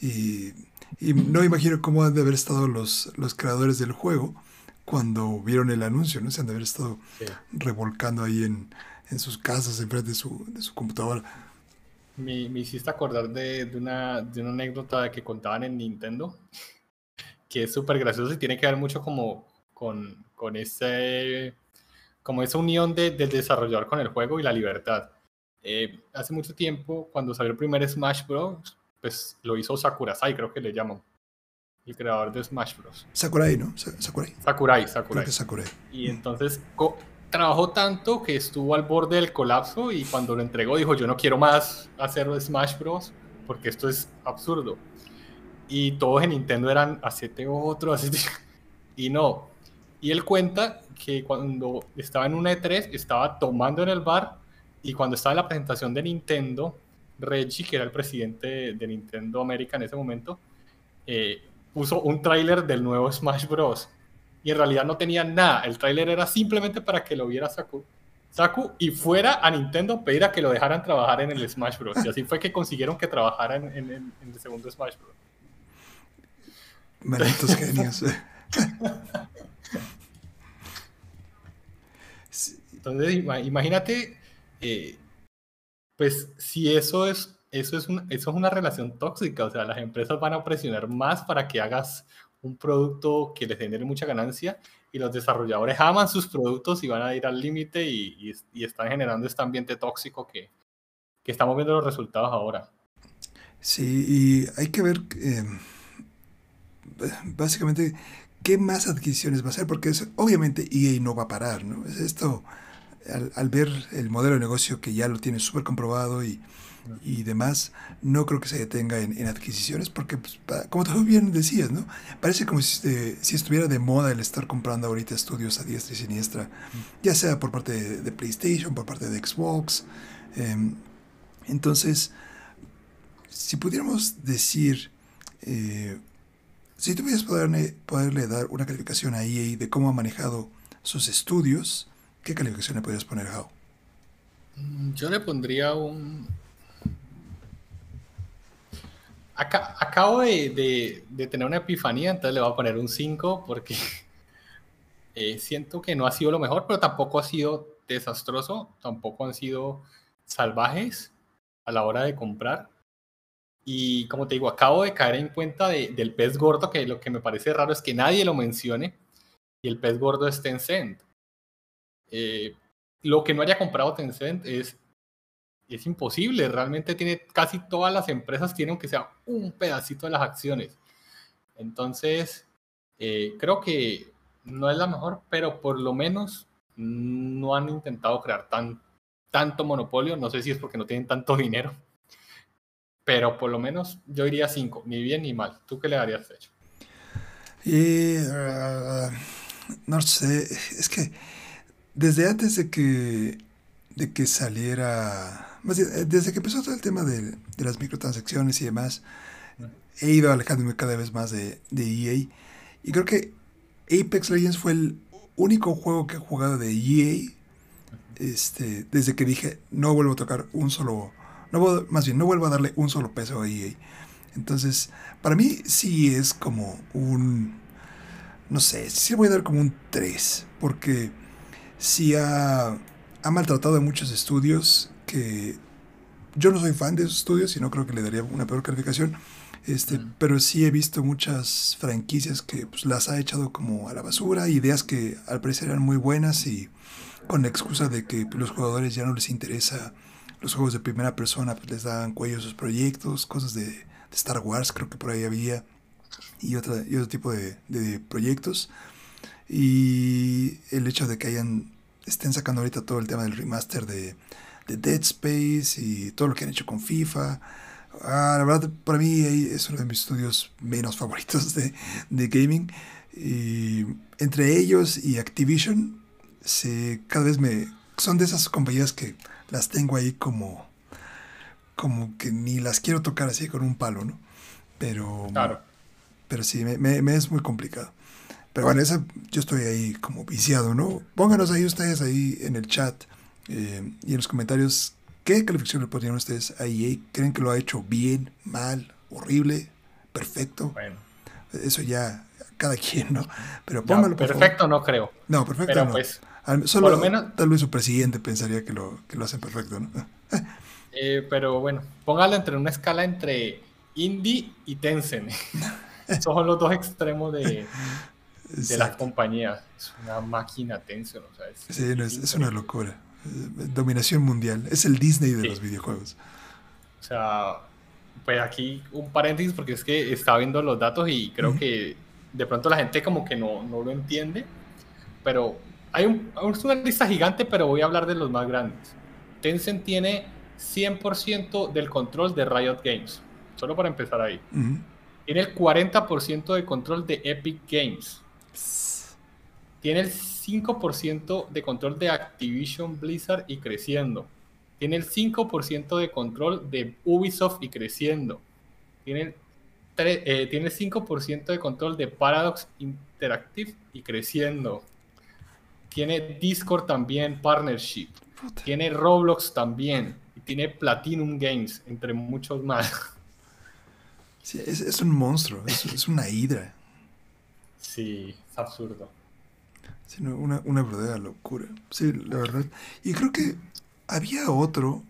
Y, y, no imagino cómo han de haber estado los, los creadores del juego cuando vieron el anuncio, ¿no? Se han de haber estado revolcando ahí en, en sus casas, enfrente de su, de su computadora me, me hiciste acordar de, de, una, de una anécdota que contaban en Nintendo, que es súper gracioso y tiene que ver mucho como con, con ese, como esa unión de, del desarrollador con el juego y la libertad. Eh, hace mucho tiempo, cuando salió el primer Smash Bros., pues lo hizo Sakurasai, creo que le llaman. El creador de Smash Bros. Sakurai, ¿no? Sakurai. Sakurai, Sakurai. Sakurai. Y entonces trabajó tanto que estuvo al borde del colapso y cuando lo entregó dijo yo no quiero más hacer Smash Bros. porque esto es absurdo. Y todos en Nintendo eran hacete otro, hacete... Y no. Y él cuenta que cuando estaba en una E3 estaba tomando en el bar y cuando estaba en la presentación de Nintendo, Reggie, que era el presidente de Nintendo América en ese momento, eh, puso un tráiler del nuevo Smash Bros y en realidad no tenía nada. El tráiler era simplemente para que lo viera Saku. Saku y fuera a Nintendo pedir a que lo dejaran trabajar en el Smash Bros. Y así fue que consiguieron que trabajara en, el segundo Smash Bros. Malditos genios. Entonces, imagínate, eh, pues si eso es, eso, es eso es una relación tóxica, o sea, las empresas van a presionar más para que hagas un producto que les genere mucha ganancia y los desarrolladores aman sus productos y van a ir al límite y, están generando este ambiente tóxico que, que, estamos viendo los resultados ahora. Sí, y hay que ver eh, básicamente qué más adquisiciones va a hacer, porque es, obviamente EA no va a parar, ¿no? Es esto, al, ver el modelo de negocio que ya lo tiene súper comprobado y, y demás, no creo que se detenga en, adquisiciones, porque, pues, como tú bien decías, ¿no? Parece como si, si, estuviera de moda el estar comprando ahorita estudios a diestra y siniestra, ya sea por parte de, PlayStation, por parte de Xbox. Em, entonces, si pudiéramos decir, eh, si tuvieras poderle, poderle dar una calificación a EA de cómo ha manejado sus estudios, ¿qué calificación le podrías poner, How? Mm, yo le pondría un acabo de, tener una epifanía, entonces le voy a poner un 5 porque eh, siento que no ha sido lo mejor, pero tampoco ha sido desastroso, tampoco han sido salvajes a la hora de comprar. Y como te digo, acabo de caer en cuenta del pez gordo, que lo que me parece raro es que nadie lo mencione, y el pez gordo es Tencent. Eh, lo que no haya comprado Tencent es es imposible. Realmente tiene casi todas las empresas tienen que sea un pedacito de las acciones. Entonces, eh, creo que no es la mejor, pero por lo menos no han intentado crear tan, tanto monopolio. No sé si es porque no tienen tanto dinero, pero por lo menos yo iría cinco, ni bien ni mal. ¿Tú qué le darías hecho? Y, uh, no sé, es que desde antes de que, de que saliera desde que empezó todo el tema de, las microtransacciones y demás, he ido alejándome cada vez más de, EA. Y creo que Apex Legends fue el único juego que he jugado de EA este, desde que dije no vuelvo a tocar un solo, no más bien no vuelvo a darle un solo peso a EA. Entonces, para mí sí es como un, no sé, sí voy a dar como un 3, porque sí ha, ha maltratado a muchos estudios que yo no soy fan de esos estudios y no creo que le daría una peor calificación, este, pero sí he visto muchas franquicias que pues, las ha echado como a la basura, ideas que al parecer eran muy buenas y con la excusa de que los jugadores ya no les interesa los juegos de primera persona, pues les dan cuello a sus proyectos, cosas de, Star Wars creo que por ahí había y, otra, y otro tipo de, de proyectos. Y el hecho de que hayan estén sacando ahorita todo el tema del remaster de de Dead Space y todo lo que han hecho con FIFA. Ah, la verdad, para mí es uno de mis estudios menos favoritos de, de gaming. Y entre ellos y Activision, se, cada vez me... Son de esas compañías que las tengo ahí como... Como que ni las quiero tocar así con un palo, ¿no? Pero... Claro. Pero sí, me, me, es muy complicado. Pero bueno, esa, yo estoy ahí como viciado, ¿no? Pónganos ahí ustedes ahí en el chat eh, y en los comentarios, ¿qué calificación le pondrían ustedes a EA? ¿Creen que lo ha hecho bien, mal, horrible, perfecto? Bueno. Eso ya, cada quien, ¿no? Pero póngalo, Perfecto no creo. No, perfecto Pero no. Pues, Solo, por lo menos, tal vez su presidente pensaría que lo, que lo hacen perfecto, ¿no? Eh, pero bueno, póngalo entre una escala entre indie y Tencent. Esos son los dos extremos de, de la compañía. Es una máquina Tencent. O sea, es, sí, es una locura. Dominación mundial. Es el Disney de los videojuegos. O sea, pues aquí un paréntesis porque es que estaba viendo los datos y creo que de pronto la gente como que no, no lo entiende. Pero hay un, una lista gigante, pero voy a hablar de los más grandes. Tencent tiene 100% del control de Riot Games. Solo para empezar ahí. Tiene el 40% de control de Epic Games. Tiene el 5% de control de Activision Blizzard y creciendo. Tiene el 5% de control de Ubisoft y creciendo. Tiene, eh, tiene 5% de control de Paradox Interactive y creciendo. Tiene Discord también, Partnership. Tiene Roblox también. Y tiene Platinum Games, entre muchos más. es, un monstruo, es, es una hidra. Sí, es absurdo. Sí, una, una verdadera locura. Sí, la verdad. Y creo que había otro,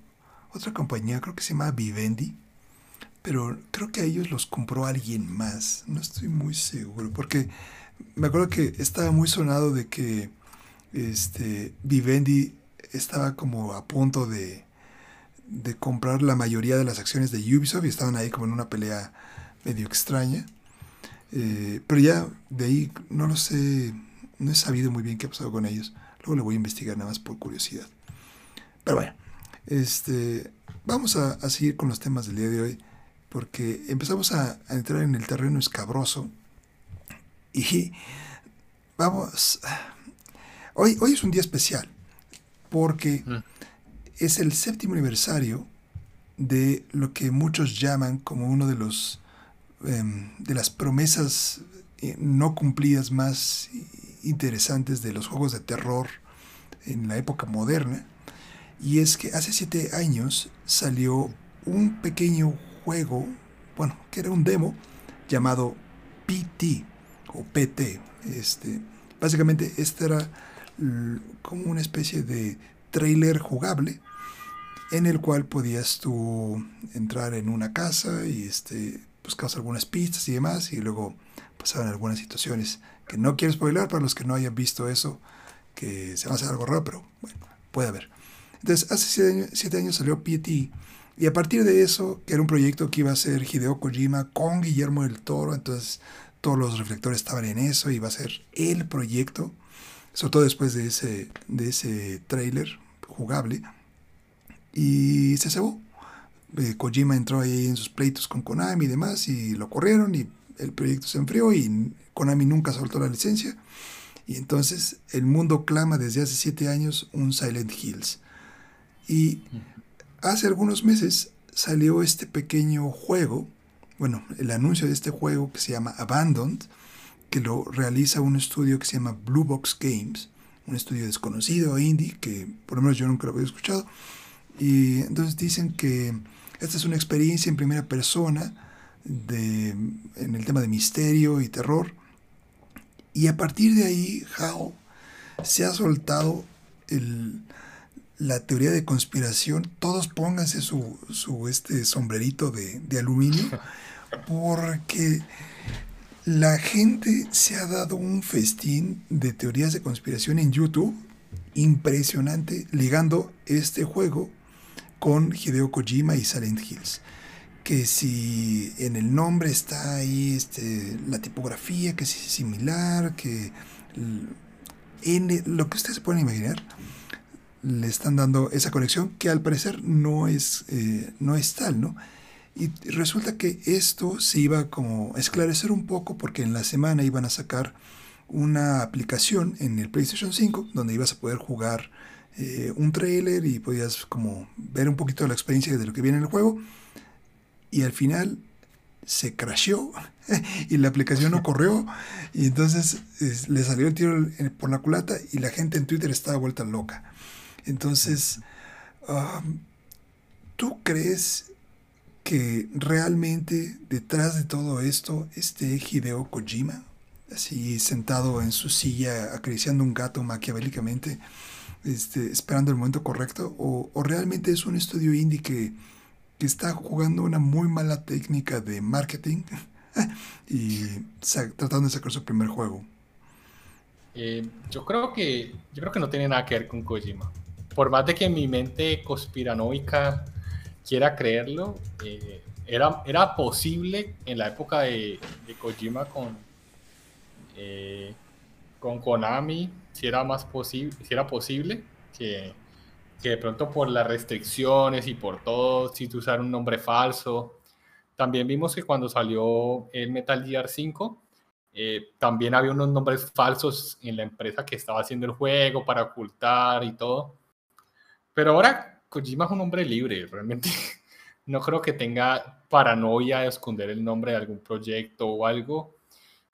otra compañía, creo que se llama Vivendi, pero creo que a ellos los compró alguien más. No estoy muy seguro, porque me acuerdo que estaba muy sonado de que este Vivendi estaba como a punto de, de comprar la mayoría de las acciones de Ubisoft y estaban ahí como en una pelea medio extraña. Eh, pero ya de ahí no lo sé, no he sabido muy bien qué ha pasado con ellos. Luego le voy a investigar nada más por curiosidad. Pero bueno, este, vamos a, a seguir con los temas del día de hoy porque empezamos a, a entrar en el terreno escabroso y vamos, hoy, hoy es un día especial porque mm. es el séptimo aniversario de lo que muchos llaman como uno de los em, de las promesas eh, no cumplidas más interesantes de los juegos de terror en la época moderna y es que hace siete años salió un pequeño juego bueno que era un demo llamado PT o PT este básicamente este era como una especie de trailer jugable en el cual podías tú entrar en una casa y este, buscabas algunas pistas y demás y luego pasaban algunas situaciones que no quiero spoiler para los que no hayan visto eso, que se va a hacer algo raro, pero bueno, puede haber. Entonces, hace siete años, salió PT y a partir de eso, que era un proyecto que iba a ser Hideo Kojima con Guillermo del Toro, entonces todos los reflectores estaban en eso, iba a ser el proyecto sobre todo después de ese, de ese trailer jugable, y se cebó. Eh, Kojima entró ahí en sus pleitos con Konami y demás, y lo corrieron, y el proyecto se enfrió, y Konami nunca soltó la licencia. Y entonces el mundo clama desde hace siete años un Silent Hills. Y hace algunos meses salió este pequeño juego, bueno, el anuncio de este juego que se llama Abandoned, que lo realiza un estudio que se llama Blue Box Games, un estudio desconocido, indie, que por lo menos yo nunca lo había escuchado. Y entonces dicen que esta es una experiencia en primera persona de, en el tema de misterio y terror. Y a partir de ahí, How se ha soltado el, la teoría de conspiración. Todos pónganse su, su este sombrerito de, de aluminio, porque la gente se ha dado un festín de teorías de conspiración en YouTube impresionante ligando este juego con Hideo Kojima y Silent Hills. Que si en el nombre está ahí este, la tipografía, que si es similar, que en lo que ustedes pueden imaginar, le están dando esa conexión que al parecer no es, eh, no es tal, ¿no? Y resulta que esto se iba como a esclarecer un poco porque en la semana iban a sacar una aplicación en el PlayStation 5 donde ibas a poder jugar eh, un trailer y podías como ver un poquito la experiencia de lo que viene en el juego. Y al final se crasheó y la aplicación no corrió y entonces le salió el tiro por la culata y la gente en Twitter estaba vuelta loca. Entonces, um, ¿tú crees que realmente detrás de todo esto esté Hideo Kojima, así sentado en su silla acariciando un gato maquiavélicamente, este, esperando el momento correcto, o, realmente es un estudio indie que, está jugando una muy mala técnica de marketing y tratando de sacar su primer juego. Eh, yo creo que yo creo que no tiene nada que ver con Kojima. Por más de que mi mente conspiranoica quiera creerlo, eh, era, era posible en la época de, Kojima con, eh, con Konami, si era, más posible, si era posible que, que, de pronto por las restricciones y por todo, si usar un nombre falso. También vimos que cuando salió el Metal Gear 5, eh, también había unos nombres falsos en la empresa que estaba haciendo el juego para ocultar y todo. Pero ahora Kojima es un hombre libre, realmente no creo que tenga paranoia de esconder el nombre de algún proyecto o algo.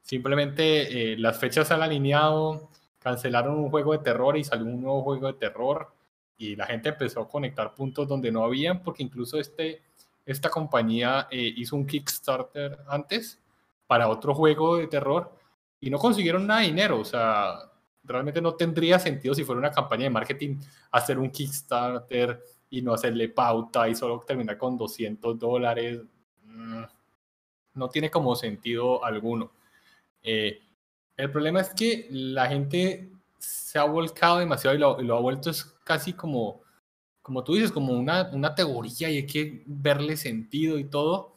Simplemente eh, las fechas se han alineado, cancelaron un juego de terror y salió un nuevo juego de terror y la gente empezó a conectar puntos donde no habían porque incluso este, esta compañía eh, hizo un Kickstarter antes para otro juego de terror y no consiguieron nada de dinero. O sea, realmente no tendría sentido si fuera una campaña de marketing hacer un Kickstarter y no hacerle pauta y solo terminar con 200 dólares. Mm, no tiene como sentido alguno. Eh, el problema es que la gente se ha volcado demasiado y lo, ha vuelto es casi como, como tú dices, como una, una teoría y hay que verle sentido y todo.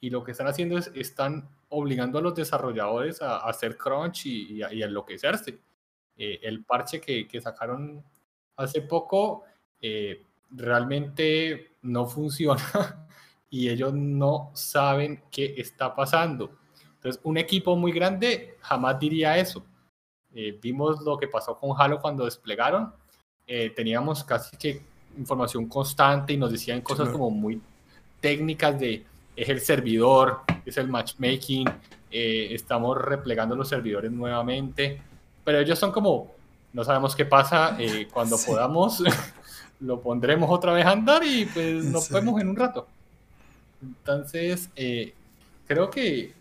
Y lo que están haciendo es, están obligando a los desarrolladores a, hacer crunch y, a, enloquecerse. Eh, el parche que, que, sacaron hace poco eh, realmente no funciona y ellos no saben qué está pasando. Entonces, un equipo muy grande jamás diría eso. Eh, vimos lo que pasó con Halo cuando desplegaron. teníamos casi que información constante y nos decían cosas como muy técnicas de es el servidor, es el matchmaking, eh, estamos replegando los servidores nuevamente, pero ellos son como, no sabemos qué pasa, eh, cuando podamos lo pondremos otra vez a andar y pues nos vemos en un rato. Entonces, eh, creo que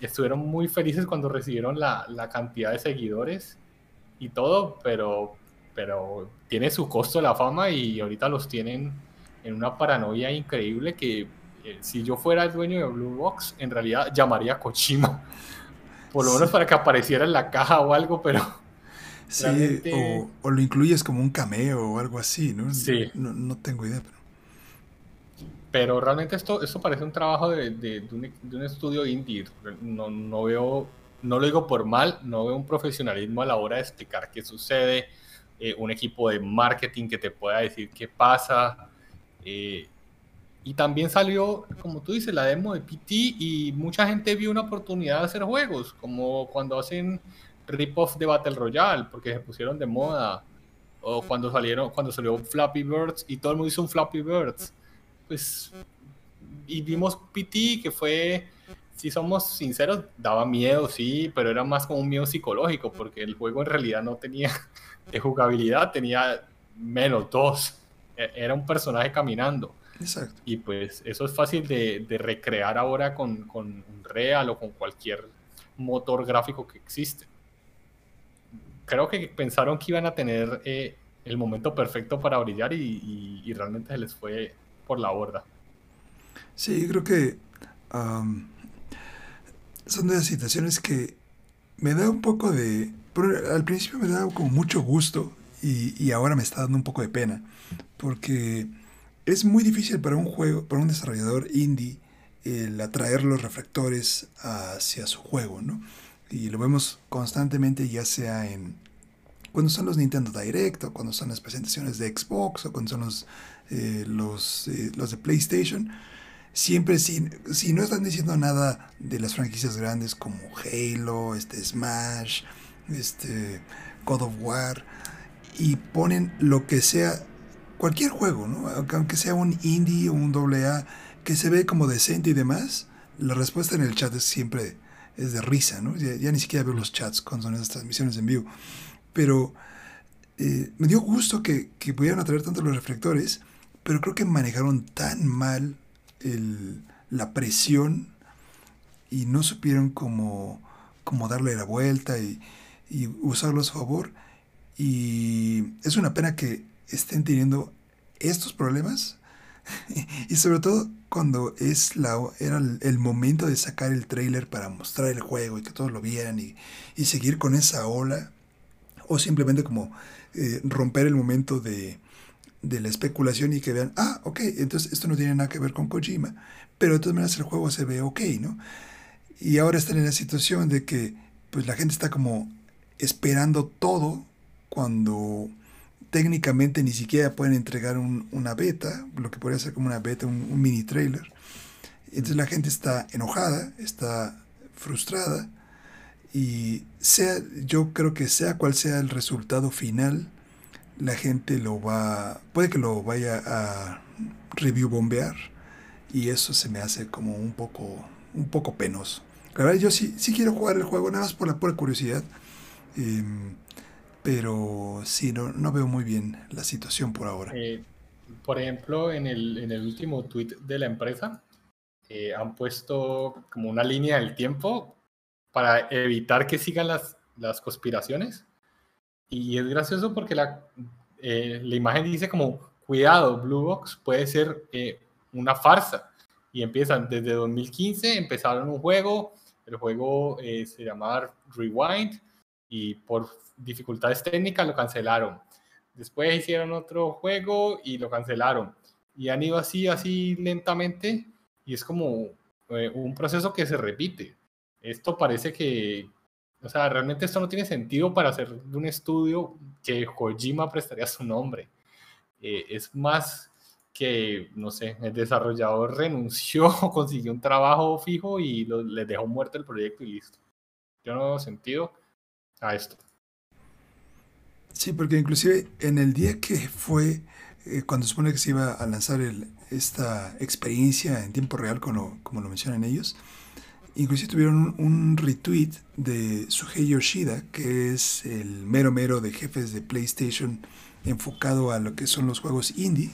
estuvieron muy felices cuando recibieron la, la, cantidad de seguidores y todo, pero, pero tiene su costo la fama y ahorita los tienen en una paranoia increíble que eh, si yo fuera el dueño de Blue Box, en realidad llamaría a Kojima. Por lo menos para que apareciera en la caja o algo, pero. Sí, o, lo incluyes como un cameo o algo así, ¿no? Sí. No, tengo idea, pero. Pero realmente esto, esto parece un trabajo de, de, un, estudio indie. No, no, veo, no lo digo por mal, no veo un profesionalismo a la hora de explicar qué sucede, eh, un equipo de marketing que te pueda decir qué pasa. Eh, y también salió, como tú dices, la demo de PT y mucha gente vio una oportunidad de hacer juegos, como cuando hacen rip-off de Battle Royale, porque se pusieron de moda, o cuando salieron, cuando salió Flappy Birds y todo el mundo hizo un Flappy Birds. Pues, y vimos PT que fue, si somos sinceros, daba miedo, sí, pero era más como un miedo psicológico, porque el juego en realidad no tenía de jugabilidad, tenía menos dos. E-, era un personaje caminando. Exacto. Y pues eso es fácil de, recrear ahora con, con Real o con cualquier motor gráfico que existe. Creo que pensaron que iban a tener eh, el momento perfecto para brillar y, realmente se les fue por la borda. Sí, creo que son de las situaciones que me da un poco de... Al principio me da como mucho gusto y, y ahora me está dando un poco de pena porque es muy difícil para un juego, para un desarrollador indie, el atraer los reflectores hacia su juego, ¿no? Y lo vemos constantemente, ya sea en cuando son los Nintendo Direct, o cuando son las presentaciones de Xbox, o cuando son los, eh, los, eh, los de PlayStation. Siempre, si, si no están diciendo nada de las franquicias grandes como Halo, este Smash, este God of War, y ponen lo que sea cualquier juego, ¿no? aunque sea un indie o un AA que se ve como decente y demás, la respuesta en el chat es siempre es de risa, ¿no? Ya, ni siquiera veo los chats con son esas transmisiones en vivo. Pero eh, me dio gusto que, que, pudieran atraer tanto los reflectores, pero creo que manejaron tan mal la presión y no supieron cómo, cómo darle la vuelta y, y usarlo a su favor. Y es una pena que estén teniendo estos problemas y sobre todo cuando es la, era el, momento de sacar el trailer para mostrar el juego y que todos lo vieran y, seguir con esa ola o simplemente como eh, romper el momento de, de, la especulación y que vean, ah, ok, entonces esto no tiene nada que ver con Kojima, pero de todas maneras el juego se ve ok, ¿no? Y ahora están en la situación de que pues la gente está como esperando todo cuando técnicamente ni siquiera pueden entregar una beta, lo que podría ser como una beta, un, mini trailer. Entonces la gente está enojada, está frustrada y sea, yo creo que sea cual sea el resultado final, la gente lo va, puede que lo vaya a review bombear y eso se me hace como un poco, un poco penoso. La verdad yo sí, sí quiero jugar el juego, nada más por la pura curiosidad. Em, pero sí, no, no veo muy bien la situación por ahora. Eh, por ejemplo, en el, en el último tweet de la empresa, eh, han puesto como una línea del tiempo para evitar que sigan las, las conspiraciones. Y es gracioso porque la, eh, la imagen dice como, cuidado, Blue Box puede ser eh, una farsa. Y empiezan desde 2015, empezaron un juego, el juego eh, se llamaba Rewind y por dificultades técnicas lo cancelaron. Después hicieron otro juego y lo cancelaron. Y han ido así, así lentamente y es como un proceso que se repite. Esto parece que, o sea, realmente esto no tiene sentido para hacer un estudio que Kojima prestaría su nombre. Eh, es más que, no sé, el desarrollador renunció, consiguió un trabajo fijo y le dejó muerto el proyecto y listo. Yo no veo sentido a esto. Sí, porque inclusive en el día que fue, eh, cuando supone que se iba a lanzar el, esta experiencia en tiempo real, como, como lo mencionan ellos, Inclusive tuvieron un, retweet de Suhei Yoshida, que es el mero mero de jefes de PlayStation enfocado a lo que son los juegos indie,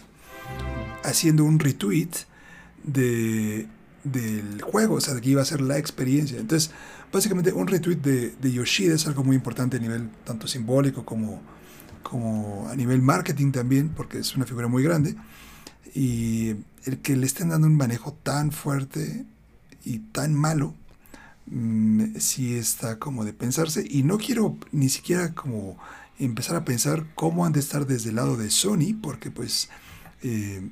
haciendo un retweet de, del juego, o sea, de que iba a ser la experiencia. Entonces, básicamente un retweet de, de Yoshida es algo muy importante a nivel tanto simbólico como, como a nivel marketing también, porque es una figura muy grande. Y el que le estén dando un manejo tan fuerte y tan malo, mm, si está como de pensarse. Y no quiero ni siquiera como empezar a pensar cómo han de estar desde el lado de Sony, porque pues eh,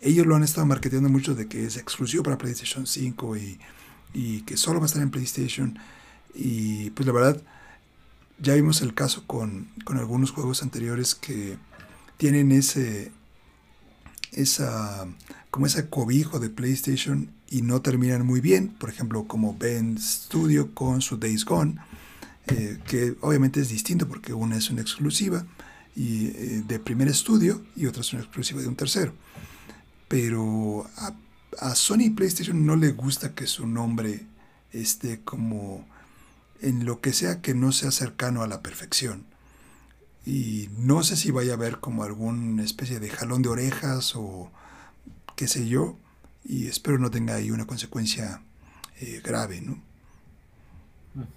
ellos lo han estado marketeando mucho de que es exclusivo para PlayStation 5 y, y, que solo va a estar en PlayStation. Y pues la verdad, ya vimos el caso con, con algunos juegos anteriores que tienen ese esa como ese cobijo de PlayStation y no terminan muy bien, por ejemplo como Ben Studio con su Days Gone, eh, que obviamente es distinto porque una es una exclusiva y, eh, de primer estudio y otra es una exclusiva de un tercero. Pero a, Sony PlayStation no le gusta que su nombre esté como en lo que sea que no sea cercano a la perfección. Y no sé si vaya a haber como alguna especie de jalón de orejas o qué sé yo, y espero no tenga ahí una consecuencia eh, grave, ¿no?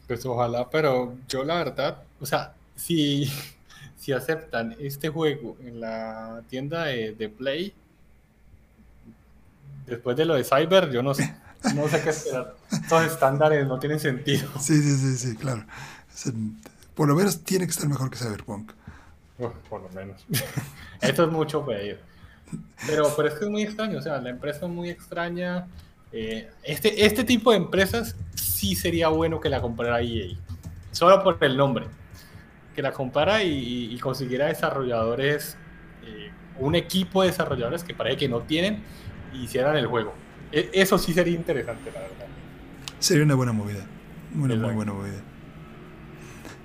Pues ojalá, pero yo la verdad, o sea, si, si aceptan este juego en la tienda de, Play, después de lo de Cyber, yo no sé, no sé qué esperar. Estos estándares no tienen sentido. Sí, sí, sí, sí, claro. Por lo menos tiene que estar mejor que Cyberpunk. por lo menos. Esto es mucho pedir. Pero, pero es que es muy extraño, o sea, la empresa es muy extraña. Eh, este, este tipo de empresas sí sería bueno que la comprara EA, solo por el nombre. Que la comprara y, consiguiera desarrolladores, eh, un equipo de desarrolladores que parece que no tienen, y hicieran el juego. E, eso sí sería interesante, la verdad. Sería una buena movida. Una muy buena movida.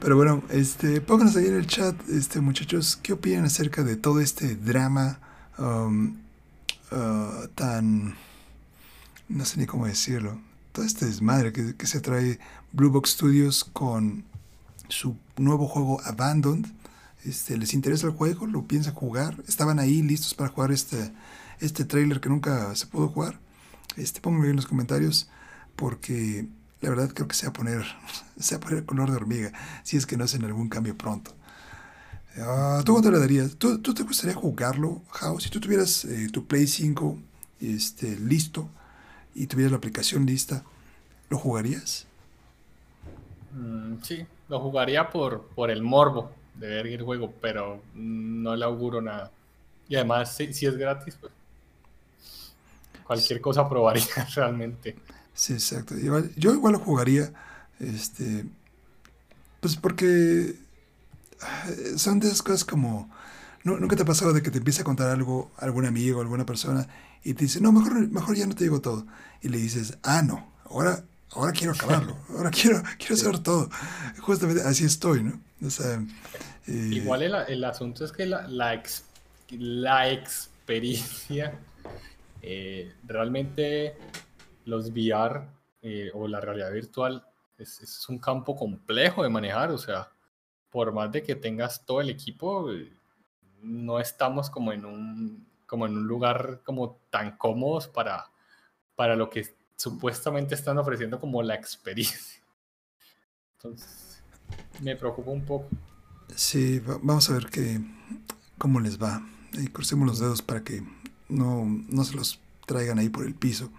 Pero bueno, este, pónganos ahí en el chat, este, muchachos, ¿qué opinan acerca de todo este drama? Um, uh, tan, no sé ni cómo decirlo, todo este desmadre que, que se trae Blue Box Studios con su nuevo juego Abandoned. Este, ¿Les interesa el juego? ¿Lo piensan jugar? ¿Estaban ahí listos para jugar este, este trailer que nunca se pudo jugar? Este, pónganlo en los comentarios porque la verdad creo que se va a poner, se va a poner color de hormiga si es que no hacen algún cambio pronto. Ah, ¿Tú cuánto le darías? ¿Tú, te gustaría jugarlo, How? Si tú tuvieras eh, tu Play 5 este, listo y tuvieras la aplicación lista, ¿lo jugarías? Mm, sí, lo jugaría por, por el morbo de ver el juego, pero no le auguro nada. Y además, si, es gratis, pues cualquier cosa probaría realmente. Sí, exacto. Yo igual lo jugaría, este, pues porque son de esas cosas como, ¿nunca te ha pasado de que te empieza a contar algo algún amigo, alguna persona y te dice, no, mejor, mejor ya no te digo todo? Y le dices, ah, no, ahora, ahora quiero acabarlo, ahora quiero, quiero saber todo. Justamente así estoy, ¿no? Eh, Igual el, el, asunto es que la, la, la experiencia, eh, realmente los VR eh, o la realidad virtual es, es un campo complejo de manejar, o sea, por más de que tengas todo el equipo, no estamos como en un, como en un lugar como tan cómodos para, para lo que supuestamente están ofreciendo como la experiencia. Entonces, me preocupa un poco. Sí, vamos a ver qué, cómo les va. Y crucemos los dedos para que no, no se los traigan ahí por el piso.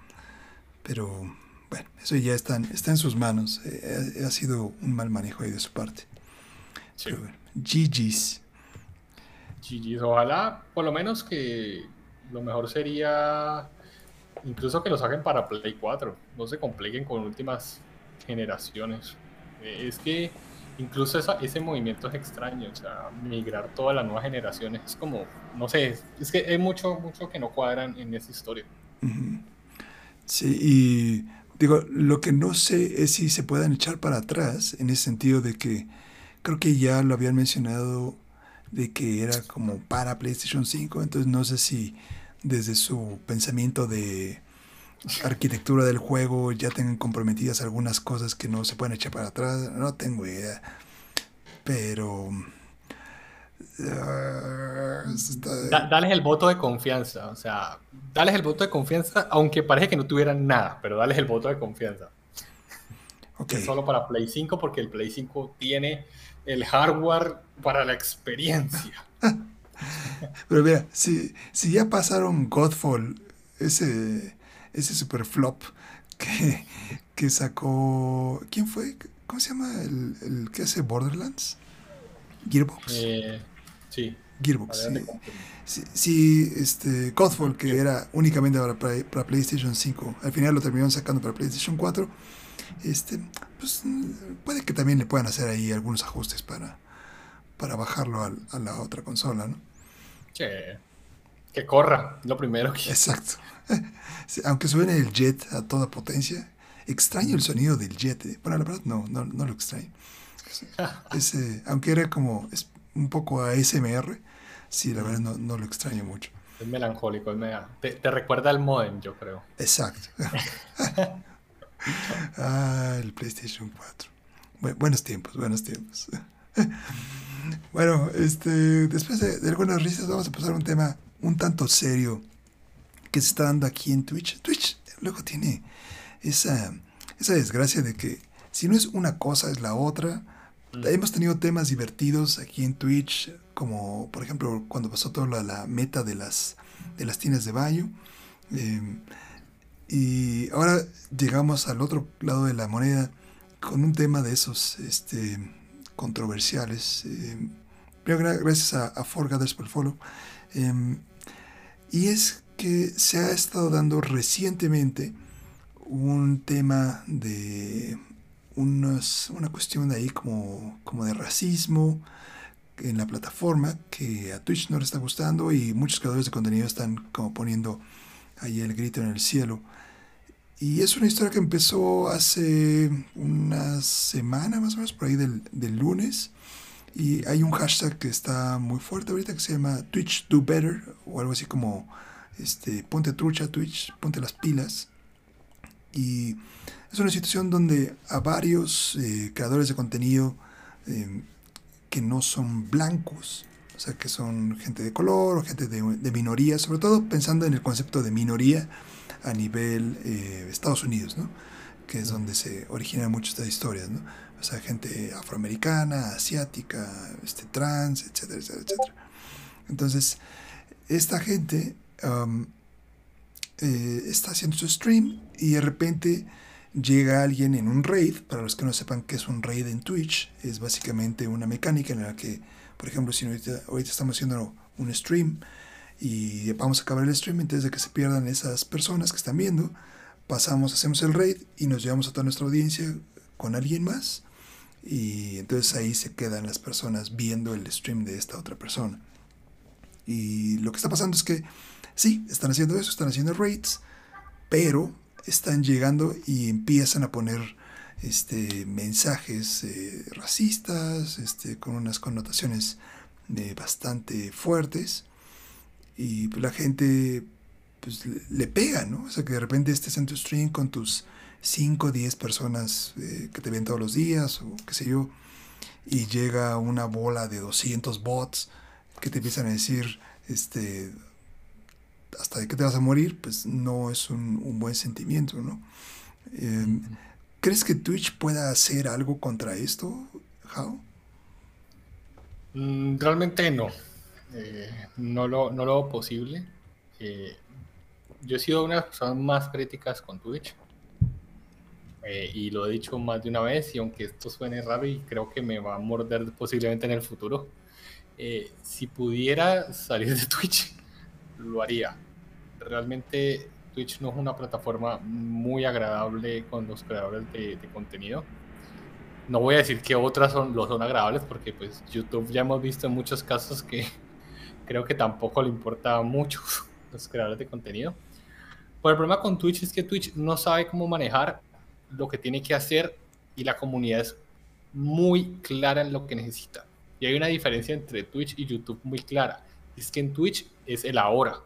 Pero bueno, eso ya está, está en sus manos. Eh, ha, sido un mal manejo ahí de su parte. Sí. GG's. GG's. Ojalá, por lo menos que lo mejor sería incluso que lo saquen para Play 4. No se compliquen con últimas generaciones. Eh, es que incluso ese movimiento es extraño, o sea, migrar todas las nuevas generaciones es como, no sé, es que hay mucho, mucho que no cuadran en esa historia. Sí, y digo, lo que no sé es si se puedan echar para atrás en ese sentido de que creo que ya lo habían mencionado de que era como para PlayStation 5, entonces no sé si desde su pensamiento de arquitectura del juego ya tengan comprometidas algunas cosas que no se pueden echar para atrás, no tengo idea. Pero... Uh, dales el voto de confianza, o sea, dales el voto de confianza, aunque parece que no tuvieran nada, pero dales el voto de confianza. Okay. solo para Play 5, porque el Play 5 tiene el hardware para la experiencia. Pero mira, si, si ya pasaron Godfall, ese, ese super flop que, que sacó. ¿Quién fue? ¿Cómo se llama el, el que hace Borderlands? Gearbox. Eh, sí. Gearbox. Sí. Sí, este, Godfall, que era únicamente para, para, PlayStation 5, al final lo terminaron sacando para PlayStation 4. Este, pues puede que también le puedan hacer ahí algunos ajustes para, para bajarlo a, la otra consola, ¿no? Que, que corra, lo primero que... Exacto. aunque suene el jet a toda potencia, extraño el sonido del jet. ¿eh? Bueno, la verdad no, no, no lo extraño. Ese, aunque era como es un poco ASMR, sí, la verdad no, no lo extraño mucho. Es melancólico, es mega, te, te, recuerda al modem, yo creo. Exacto. ah, el PlayStation 4. buenos tiempos, buenos tiempos. bueno, este, después de, de, algunas risas vamos a pasar a un tema un tanto serio que se está dando aquí en Twitch. Twitch luego tiene esa, esa desgracia de que si no es una cosa es la otra. Mm. Hemos tenido temas divertidos aquí en Twitch, como por ejemplo cuando pasó todo lo de la meta de las, de las tiendas de baño. Em, y ahora llegamos al otro lado de la moneda con un tema de esos este, controversiales. Em, gracias a, a Forgathers por el follow. Em, y es que se ha estado dando recientemente un tema de unos, una cuestión de ahí como, como de racismo en la plataforma que a Twitch no le está gustando y muchos creadores de contenido están como poniendo ahí el grito en el cielo. Y es una historia que empezó hace una semana más o menos, por ahí del, del lunes. Y hay un hashtag que está muy fuerte ahorita que se llama Twitch Do Better o algo así como este, ponte trucha Twitch, ponte las pilas. Y es una situación donde a varios eh, creadores de contenido eh, que no son blancos, o sea, que son gente de color o gente de, de minoría, sobre todo pensando en el concepto de minoría a nivel eh, Estados Unidos, ¿no? que es donde se originan muchas estas historias, ¿no? o sea, gente afroamericana, asiática, este, trans, etcétera, etcétera, etcétera. Entonces, esta gente eh, está haciendo su stream y de repente llega alguien en un raid. Para los que no sepan qué es un raid en Twitch, es básicamente una mecánica en la que, por ejemplo, si ahorita, estamos haciendo un stream y vamos a acabar el stream antes de que se pierdan esas personas que están viendo, pasamos, hacemos el raid y nos llevamos a toda nuestra audiencia con alguien más. Y entonces ahí se quedan las personas viendo el stream de esta otra persona. Y lo que está pasando es que Sí, están haciendo eso, están haciendo raids, pero están llegando y empiezan a poner este, mensajes eh, racistas, este, con unas connotaciones eh, bastante fuertes, y la gente pues, le, pega, ¿no? O sea, que de repente estés en tu stream con tus 5 o 10 personas eh, que te ven todos los días, o qué sé yo, y llega una bola de 200 bots que te empiezan a decir, este, hasta de que te vas a morir, pues no es un, buen sentimiento, ¿no? Em, ¿Crees que Twitch pueda hacer algo contra esto, How? Mm, realmente no. Eh, no, lo, no lo posible. Eh, yo he sido una de las personas más críticas con Twitch. Eh, y lo he dicho más de una vez, y aunque esto suene raro y creo que me va a morder posiblemente en el futuro, si pudiera salir de Twitch, lo haría. Realmente Twitch no es una plataforma muy agradable con los creadores de, contenido. No voy a decir que otras son, lo son agradables porque pues YouTube ya hemos visto en muchos casos que creo que tampoco le importa mucho los creadores de contenido. Pero el problema con Twitch es que Twitch no sabe cómo manejar lo que tiene que hacer y la comunidad es muy clara en lo que necesita. Y hay una diferencia entre Twitch y YouTube muy clara. Es que en Twitch es el ahora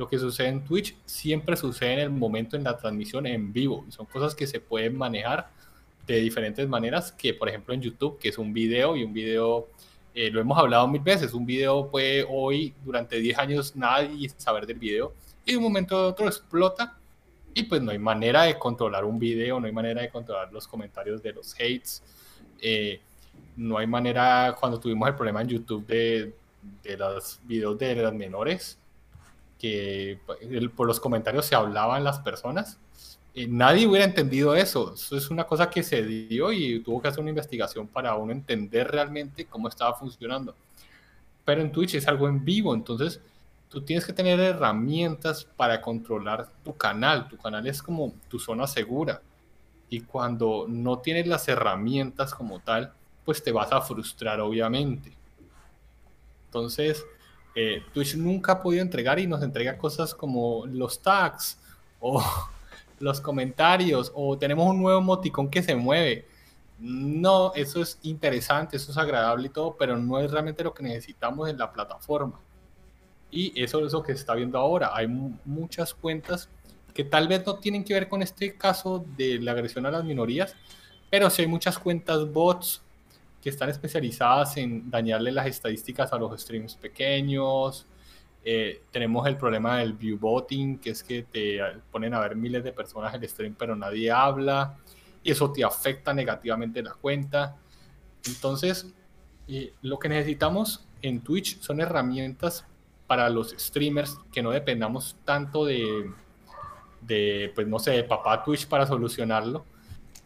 lo que sucede en Twitch siempre sucede en el momento en la transmisión en vivo. son cosas que se pueden manejar de diferentes maneras que, por ejemplo, en YouTube, que es un video y un video, eh, lo hemos hablado mil veces, un video puede hoy, durante 10 años, nadie saber del video y de un momento a otro explota y pues no hay manera de controlar un video, no hay manera de controlar los comentarios de los hates. Eh, no hay manera, cuando tuvimos el problema en YouTube de, de los videos de las menores, que por los comentarios se hablaban las personas. Y nadie hubiera entendido eso. Eso es una cosa que se dio y tuvo que hacer una investigación para uno entender realmente cómo estaba funcionando. Pero en Twitch es algo en vivo, entonces tú tienes que tener herramientas para controlar tu canal. Tu canal es como tu zona segura. Y cuando no tienes las herramientas como tal, pues te vas a frustrar, obviamente. Entonces, eh, Twitch nunca ha podido entregar y nos entrega cosas como los tags o los comentarios o tenemos un nuevo emoticón que se mueve. No, eso es interesante, eso es agradable y todo, pero no es realmente lo que necesitamos en la plataforma. Y eso es lo que se está viendo ahora. Hay muchas cuentas que tal vez no tienen que ver con este caso de la agresión a las minorías, pero sí hay muchas cuentas bots que están especializadas en dañarle las estadísticas a los streams pequeños. Eh, tenemos el problema del view botting, que es que te ponen a ver miles de personas el stream, pero nadie habla, y eso te afecta negativamente la cuenta. Entonces, eh, lo que necesitamos en Twitch son herramientas para los streamers que no dependamos tanto de, de pues no sé, de papá Twitch para solucionarlo,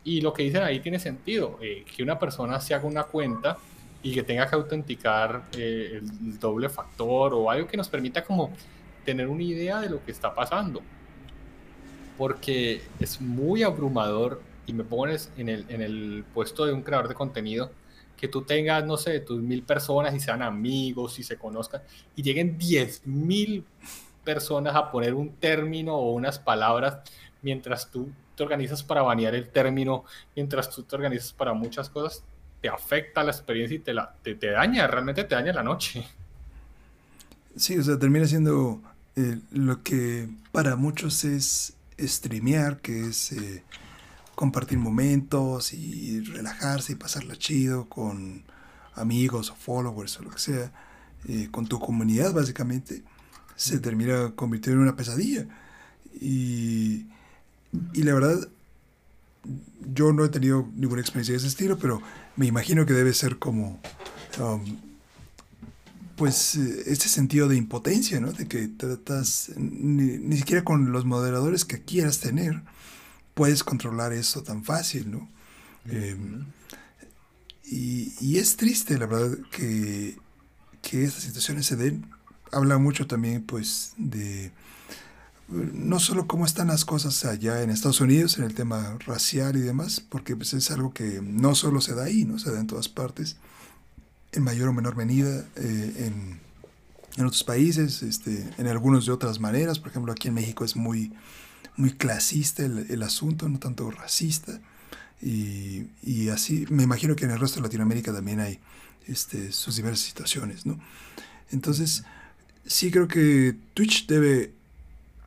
y lo que dicen ahí tiene sentido, eh, que una persona se haga una cuenta y que tenga que autenticar eh, el doble factor o algo que nos permita como tener una idea de lo que está pasando. Porque es muy abrumador y me pones en el, en el puesto de un creador de contenido que tú tengas, no sé, tus mil personas y sean amigos y se conozcan y lleguen diez mil personas a poner un término o unas palabras mientras tú te organizas para banear el término, mientras tú te organizas para muchas cosas, te afecta la experiencia y te, la, te, daña, realmente te daña la noche. Sí, o sea, termina siendo eh, lo que para muchos es streamear, que es eh, compartir momentos y relajarse y pasarla chido con amigos o followers o lo que sea, eh, con tu comunidad básicamente, se termina convirtiendo en una pesadilla. Y y la verdad, yo no he tenido ninguna experiencia de ese estilo, pero me imagino que debe ser como, um, pues, este sentido de impotencia, ¿no? De que tratas, ni, siquiera con los moderadores que quieras tener, puedes controlar eso tan fácil, ¿no? Em, y, y, es triste, la verdad, que, que estas situaciones se den. Habla mucho también, pues, de no solo cómo están las cosas allá en Estados Unidos en el tema racial y demás, porque pues, es algo que no solo se da ahí, no se da en todas partes, en mayor o menor medida eh, en, otros países, este, en algunos de otras maneras, por ejemplo aquí en México es muy, muy clasista el, el asunto, no tanto racista, y, y, así me imagino que en el resto de Latinoamérica también hay este, sus diversas situaciones, ¿no? Entonces, sí creo que Twitch debe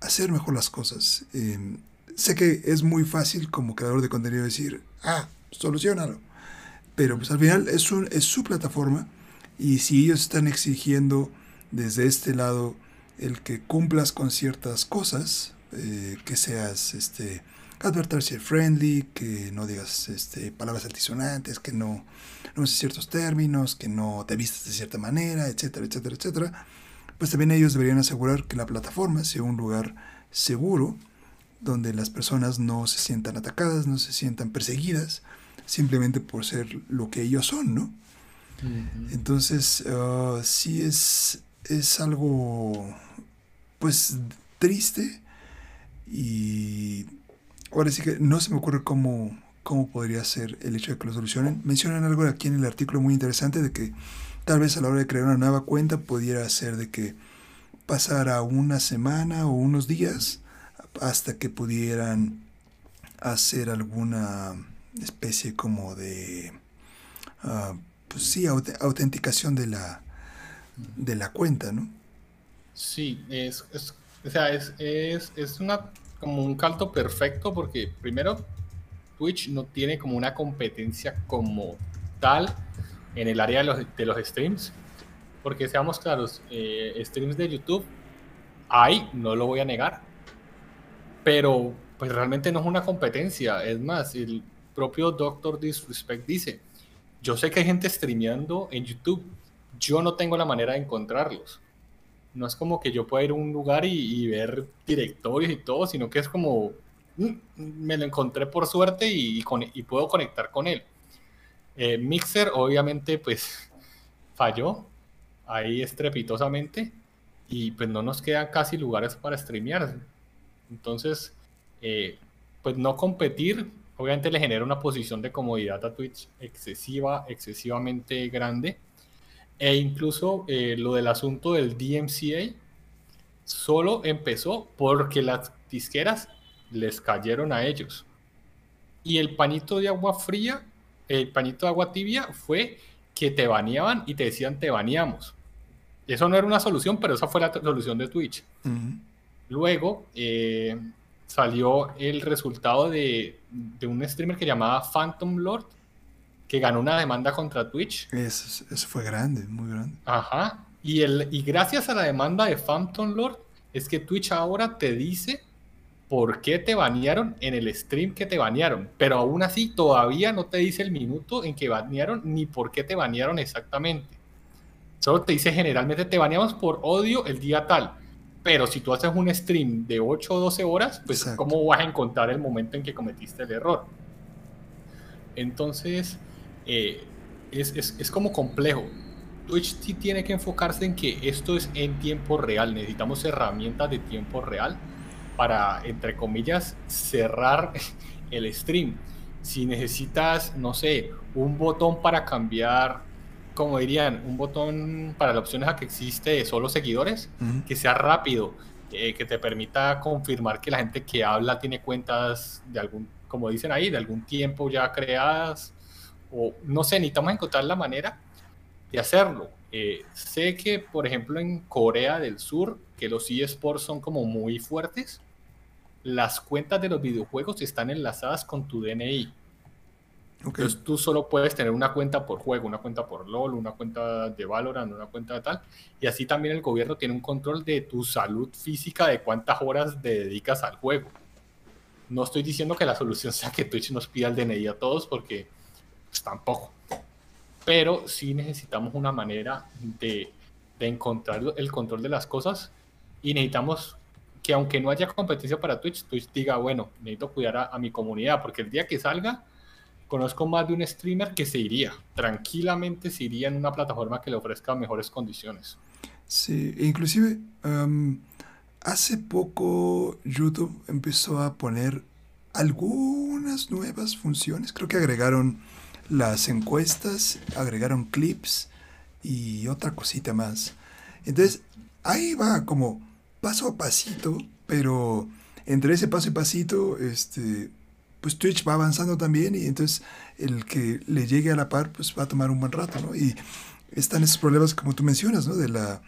hacer mejor las cosas. Em, sé que es muy fácil como creador de contenido decir, ah, solucionalo. Pero pues al final es, un, es su plataforma y si ellos están exigiendo desde este lado el que cumplas con ciertas cosas, eh, que seas este, advertirse friendly, que no digas este, palabras altisonantes, que no, no uses ciertos términos, que no te vistas de cierta manera, etcétera, etcétera, etcétera. Pues también ellos deberían asegurar que la plataforma sea un lugar seguro, donde las personas no se sientan atacadas, no se sientan perseguidas, simplemente por ser lo que ellos son, ¿no? Entonces, uh, sí es, es algo, pues, triste y ahora sí que no se me ocurre cómo, cómo podría ser el hecho de que lo solucionen. Mencionan algo aquí en el artículo muy interesante de que tal vez a la hora de crear una nueva cuenta pudiera ser de que pasara una semana o unos días hasta que pudieran hacer alguna especie como de uh, pues sí autenticación de la de la cuenta no sí es, es o sea es, es, es una como un caldo perfecto porque primero Twitch no tiene como una competencia como tal en el área de los, de los streams porque seamos claros eh, streams de YouTube hay no lo voy a negar pero pues realmente no es una competencia. Es más, el propio Doctor Disrespect dice, yo sé que hay gente streameando en YouTube, yo no tengo la manera de encontrarlos. No es como que yo pueda ir a un lugar y, ver directorios y todo, sino que es como, mm, me lo encontré por suerte y, y puedo conectar con él. Eh, Mixer obviamente pues falló ahí estrepitosamente y pues no nos quedan casi lugares para streamear. Entonces, eh, pues no competir, obviamente le genera una posición de comodidad a Twitch excesiva, excesivamente grande. E incluso eh, lo del asunto del DMCA solo empezó porque las disqueras les cayeron a ellos. Y el pañito de agua fría, el pañito de agua tibia fue que te baneaban y te decían te baneamos. Eso no era una solución, pero esa fue la solución de Twitch. Luego eh, salió el resultado de, un streamer que llamaba Phantom Lord, que ganó una demanda contra Twitch. Eso, fue grande, muy grande. Ajá. Y, el, y gracias a la demanda de Phantom Lord es que Twitch ahora te dice por qué te banearon en el stream que te banearon. Pero aún así todavía no te dice el minuto en que banearon ni por qué te banearon exactamente. Solo te dice generalmente te baneamos por odio el día tal pero si tú haces un stream de 8 o 12 horas, pues ¿cómo vas a encontrar el momento en que cometiste el error? Entonces, eh, es, es, es, como complejo. Twitch sí tiene que enfocarse en que esto es en tiempo real. Necesitamos herramientas de tiempo real para, entre comillas, cerrar el stream. Si necesitas, no sé, un botón para cambiar como dirían, un botón para la opción a que existe de solo seguidores, que sea rápido, eh, que te permita confirmar que la gente que habla tiene cuentas de algún, como dicen ahí, de algún tiempo ya creadas, o no sé, necesitamos encontrar la manera de hacerlo. Eh, sé que, por ejemplo, en Corea del Sur, que los eSports son como muy fuertes, las cuentas de los videojuegos están enlazadas con tu DNI. Entonces tú solo puedes tener una cuenta por juego, una cuenta por LOL, una cuenta de Valorant, una cuenta de tal. Y así también el gobierno tiene un control de tu salud física, de cuántas horas te dedicas al juego. No estoy diciendo que la solución sea que Twitch nos pida el DNI a todos, porque pues, tampoco. Pero sí necesitamos una manera de, de encontrar el control de las cosas y necesitamos que aunque no haya competencia para Twitch, Twitch diga, bueno, necesito cuidar a, mi comunidad, porque el día que salga conozco más de un streamer que se iría, tranquilamente se iría en una plataforma que le ofrezca mejores condiciones. Sí, inclusive hace poco YouTube empezó a poner algunas nuevas funciones. Creo que agregaron las encuestas, agregaron clips y otra cosita más. Entonces, ahí va como paso a pasito, pero entre ese paso y pasito, este, pues Twitch va avanzando también y entonces el que le llegue a la par pues va a tomar un buen rato, ¿no? Y están esos problemas como tú mencionas, ¿no? De la,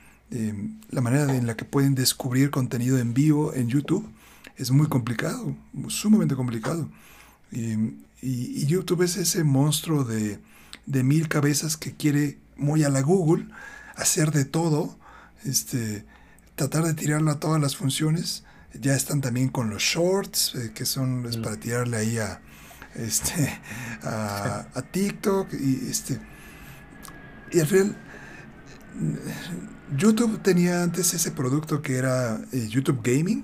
la manera en la que pueden descubrir contenido en vivo en YouTube. Es muy complicado, sumamente complicado. Y, YouTube es ese monstruo de, de, mil cabezas que quiere muy a la Google hacer de todo, este, tratar de tirarla a todas las funciones ya están también con los shorts, eh, que son pues, para tirarle ahí a, este, a, a, TikTok. Y, este, y al final, YouTube tenía antes ese producto que era eh, YouTube Gaming,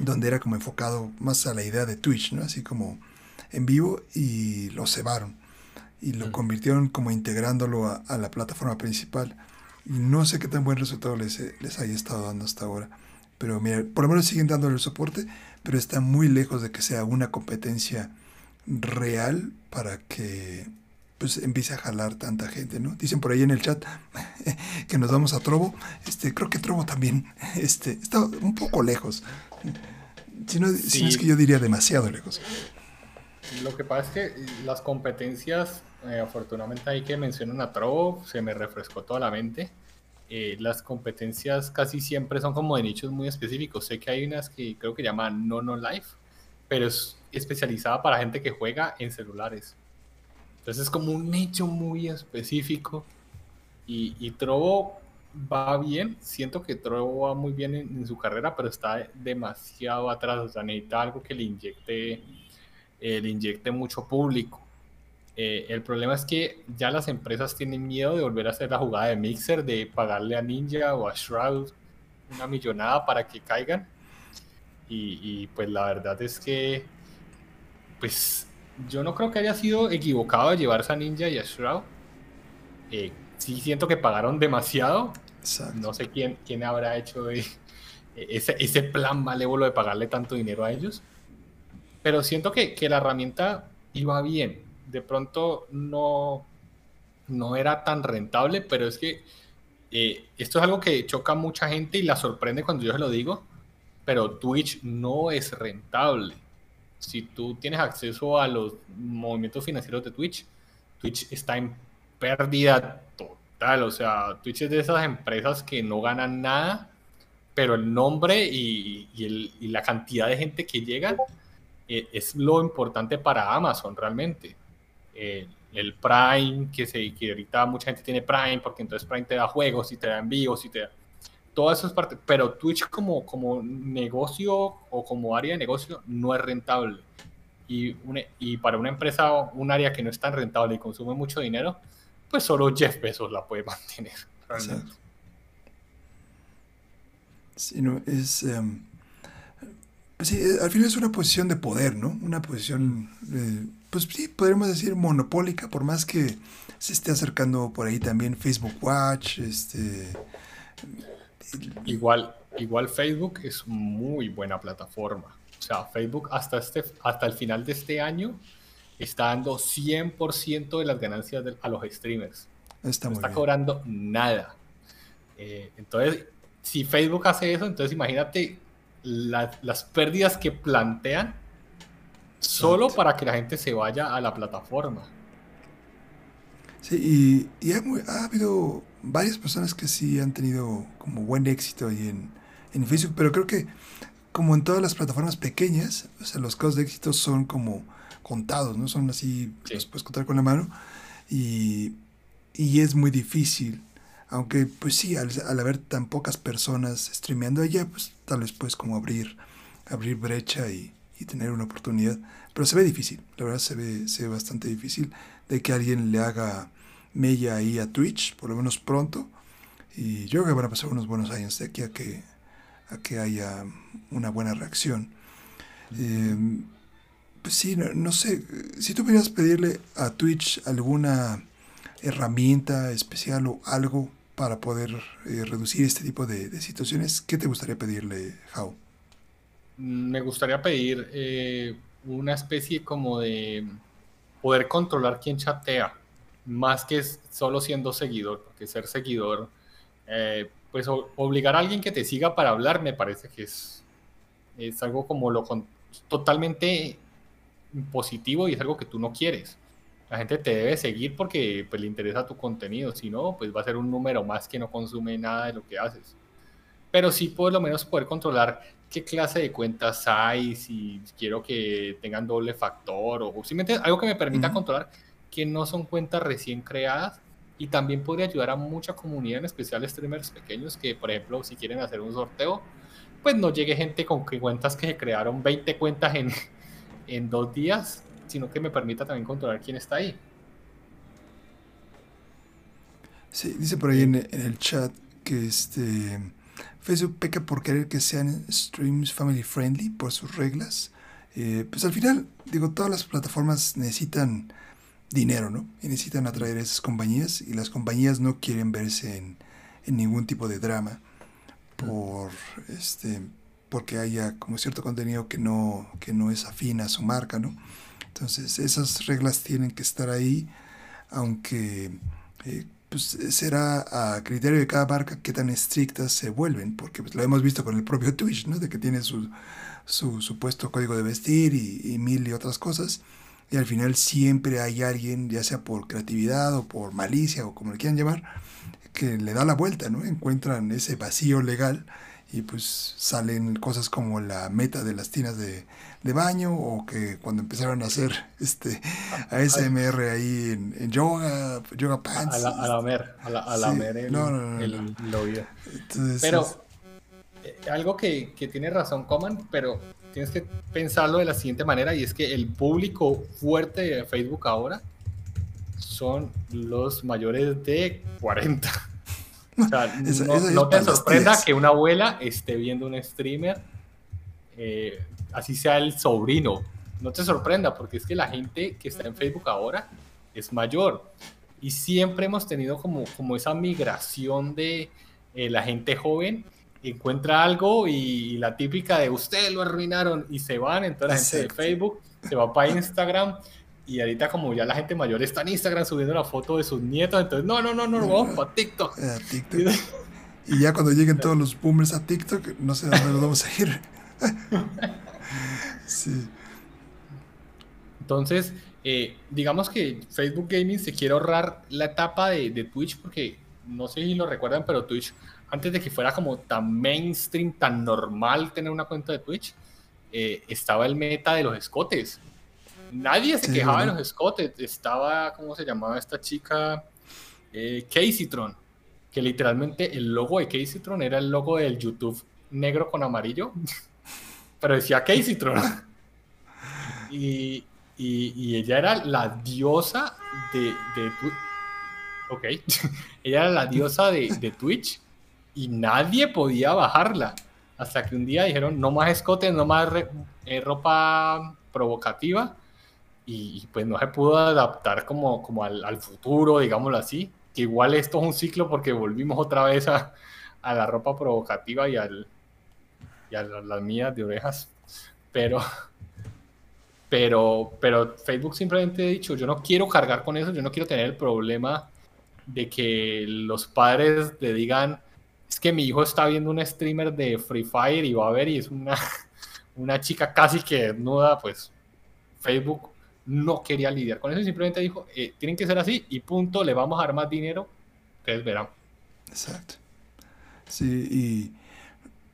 donde era como enfocado más a la idea de Twitch, ¿no? Así como en vivo y lo cebaron y lo convirtieron como integrándolo a, la plataforma principal. Y no sé qué tan buen resultado les, les haya estado dando hasta ahora. Pero mira, por lo menos siguen dándole el soporte, pero está muy lejos de que sea una competencia real para que pues empiece a jalar tanta gente, ¿no? Dicen por ahí en el chat que nos vamos a Trovo. Este, creo que Trovo también este, está un poco lejos. Si no, si no es que yo diría demasiado lejos. Lo que pasa es que las competencias, eh, afortunadamente ahí que mencionan a Trovo, se me refrescó toda la mente. Eh, las competencias casi siempre son como de nichos muy específicos. Sé que hay unas que creo que llaman No No Life, pero es especializada para gente que juega en celulares. Entonces es como un nicho muy específico. Y, y Trovo va bien. Siento que Trovo va muy bien en, su carrera, pero está demasiado atrás. O sea, necesita algo que le inyecte, eh, le inyecte mucho público. Eh, el problema es que ya las empresas tienen miedo de volver a hacer la jugada de Mixer, de pagarle a Ninja o a Shroud una millonada para que caigan. Y, y pues la verdad es que, pues yo no creo que haya sido equivocado llevarse a Ninja y a Shroud. Eh, sí siento que pagaron demasiado. No sé quién, quién habrá hecho ese, ese, plan malévolo de pagarle tanto dinero a ellos. Pero siento que, que, la herramienta iba bien. De pronto no, no era tan rentable, pero es que eh, esto es algo que choca a mucha gente y la sorprende cuando yo se lo digo. Pero Twitch no es rentable si tú tienes acceso a los movimientos financieros de Twitch, Twitch está en pérdida total. O sea, Twitch es de esas empresas que no ganan nada, pero el nombre y, la cantidad de gente que llega eh, es lo importante para Amazon realmente. Eh, el Prime, que, se, que ahorita mucha gente tiene Prime, porque entonces Prime te da juegos y te da envíos y te da todo eso es parte, pero Twitch como, como negocio o como área de negocio no es rentable. Y, y para una empresa, un área que no es tan rentable y consume mucho dinero, pues solo Jeff Bezos la puede mantener. Realmente. Sí, no, es, em, sí, al final es una posición de poder, ¿no? Una posición, eh, pues sí, podríamos decir monopólica, por más que se esté acercando por ahí también Facebook Watch, este Igual, igual Facebook es muy buena plataforma. O sea, Facebook hasta, este, hasta el final de este año está dando 100% de las ganancias a los streamers. Está no está cobrando nada. Eh, entonces, si Facebook hace eso, entonces imagínate las pérdidas que plantean solo para que la gente se vaya a la plataforma. Sí, y, ha, habido varias personas que sí han tenido como buen éxito ahí en, en Facebook, pero creo que como en todas las plataformas pequeñas, o sea, los casos de éxito son como contados, ¿no? Son así, los puedes contar con la mano y, y es muy difícil. Aunque, pues sí, al, haber tan pocas personas streameando allá, pues tal vez puedes como abrir, abrir brecha y, y tener una oportunidad. Pero se ve difícil, la verdad se ve, se ve bastante difícil de que alguien le haga mella ahí a Twitch, por lo menos pronto. Y yo creo que van a pasar unos buenos años de aquí a que, a que haya una buena reacción. Em, pues sí, no, sé, si tú pudieras pedirle a Twitch alguna herramienta especial o algo para poder eh, reducir este tipo de, situaciones, ¿qué te gustaría pedirle, How? Me gustaría pedir eh, una especie como de poder controlar quién chatea más que solo siendo seguidor, porque ser seguidor, eh, pues obligar a alguien que te siga para hablar me parece que es, es algo como lo totalmente positivo y es algo que tú no quieres. La gente te debe seguir porque pues, le interesa tu contenido, si no, pues va a ser un número más que no consume nada de lo que haces. Pero sí por lo menos poder controlar qué clase de cuentas hay, si quiero que tengan doble factor o simplemente algo que me permita controlar que no son cuentas recién creadas y también podría ayudar a mucha comunidad, en especial streamers pequeños que, por ejemplo, si quieren hacer un sorteo, pues no llegue gente con cuentas que se crearon 20 cuentas en, en dos días, sino que me permita también controlar quién está ahí. Sí, dice por ahí en, el chat que este Facebook peca por querer que sean streams family friendly por sus reglas. Eh, pues al final, digo, todas las plataformas necesitan dinero, ¿no? Y necesitan atraer a esas compañías y las compañías no quieren verse en, en ningún tipo de drama por este porque haya como cierto contenido que no que no es afín a su marca, ¿no? Entonces esas reglas tienen que estar ahí, aunque eh, pues será a criterio de cada marca qué tan estrictas se vuelven, porque pues, lo hemos visto con el propio Twitch, ¿no? De que tiene su, su supuesto código de vestir y, mil y otras cosas, y al final siempre hay alguien, ya sea por creatividad o por malicia o como le quieran llamar, que le da la vuelta, ¿no? Encuentran ese vacío legal y pues salen cosas como la meta de las tinas de, baño o que cuando empezaron a hacer este ASMR ahí en, yoga, yoga pants. A la, a la mer, a la, a la mer el, no, no, el, Pero eh, algo que, que tiene razón Coman, pero tienes que pensarlo de la siguiente manera y es que el público fuerte de Facebook ahora son los mayores de 40. O sea, no, te sorprenda que una abuela esté viendo un streamer, eh, así sea el sobrino. No te sorprenda, porque es que la gente que está en Facebook ahora es mayor. Y siempre hemos tenido como, como esa migración de eh, la gente joven encuentra algo y la típica de ustedes lo arruinaron y se van, entonces la gente de Facebook se va para Instagram y ahorita como ya la gente mayor está en Instagram subiendo la foto de sus nietos, entonces no, no, no, no, vamos para TikTok. y ya cuando lleguen todos los boomers a TikTok, no sé dónde nos vamos a ir. sí. Entonces, eh, digamos que Facebook Gaming se quiere ahorrar la etapa de, de, Twitch porque no sé si lo recuerdan, pero Twitch, antes de que fuera como tan mainstream, tan normal tener una cuenta de Twitch, eh, estaba el meta de los escotes. Nadie se quejaba de los escotes. Estaba, ¿cómo se llamaba esta chica? Eh, Caseytron. Que literalmente el logo de Caseytron era el logo del YouTube negro con amarillo. Pero decía Caseytron. y, y, ella era la diosa de, de Ok. ella era la diosa de, de Twitch. Y nadie podía bajarla. Hasta que un día dijeron, no más escotes, no más eh, ropa provocativa y, pues no se pudo adaptar como, como al, futuro, digámoslo así, que igual esto es un ciclo porque volvimos otra vez a, a la ropa provocativa y, al, y a las mías de orejas, pero, pero, pero Facebook simplemente ha dicho, yo no quiero cargar con eso, yo no quiero tener el problema de que los padres le digan, es que mi hijo está viendo un streamer de Free Fire y va a ver y es una, una chica casi que desnuda, pues Facebook no quería lidiar con eso y simplemente dijo, eh, tienen que ser así y punto, le vamos a dar más dinero, ustedes verán. Exacto. Sí, y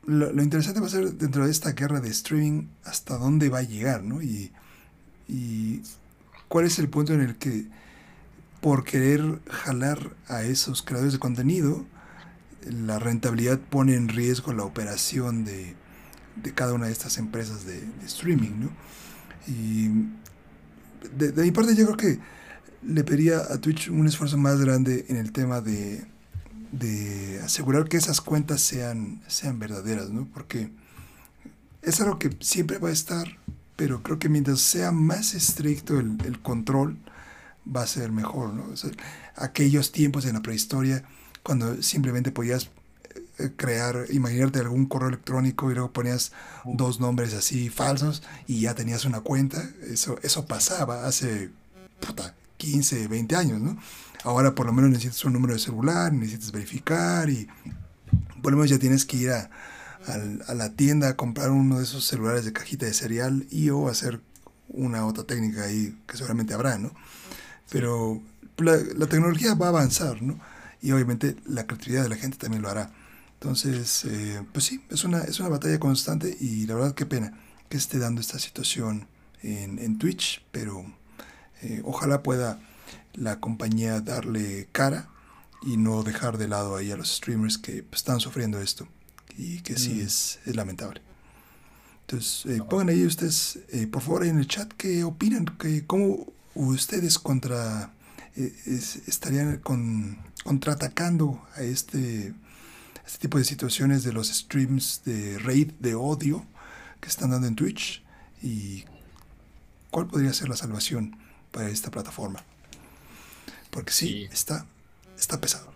lo, interesante va a ser dentro de esta guerra de streaming hasta dónde va a llegar, ¿no? Y, y cuál es el punto en el que por querer jalar a esos creadores de contenido, la rentabilidad pone en riesgo la operación de, de cada una de estas empresas de, de streaming, ¿no? Y de, mi parte yo creo que le pediría a Twitch un esfuerzo más grande en el tema de, de asegurar que esas cuentas sean, sean verdaderas, ¿no? Porque es algo que siempre va a estar, pero creo que mientras sea más estricto el, el control, va a ser mejor, ¿no? aquellos tiempos en la prehistoria, cuando simplemente podías crear, imaginarte algún correo electrónico y luego ponías dos nombres así falsos y ya tenías una cuenta. Eso, eso pasaba hace puta, 15, 20 años, ¿no? Ahora por lo menos necesitas un número de celular, necesitas verificar y por lo menos ya tienes que ir a, a, la tienda a comprar uno de esos celulares de cajita de cereal y o hacer una otra técnica ahí que seguramente habrá, ¿no? Pero la, la tecnología va a avanzar, ¿no? Y obviamente la creatividad de la gente también lo hará. Entonces, eh, pues sí, es una, es una batalla constante y la verdad qué pena que esté dando esta situación en, en Twitch, pero eh, ojalá pueda la compañía darle cara y no dejar de lado ahí a los streamers que pues, están sufriendo esto. y que sí mm. es, lamentable. Entonces, eh, pongan ahí ustedes, eh, por favor, en el chat, qué opinan, que, cómo ustedes contra eh, estarían con, contraatacando a este, este tipo de situaciones de los streams de raid, de odio que están dando en Twitch y cuál podría ser la salvación para esta plataforma. Porque sí, Está, está pesado.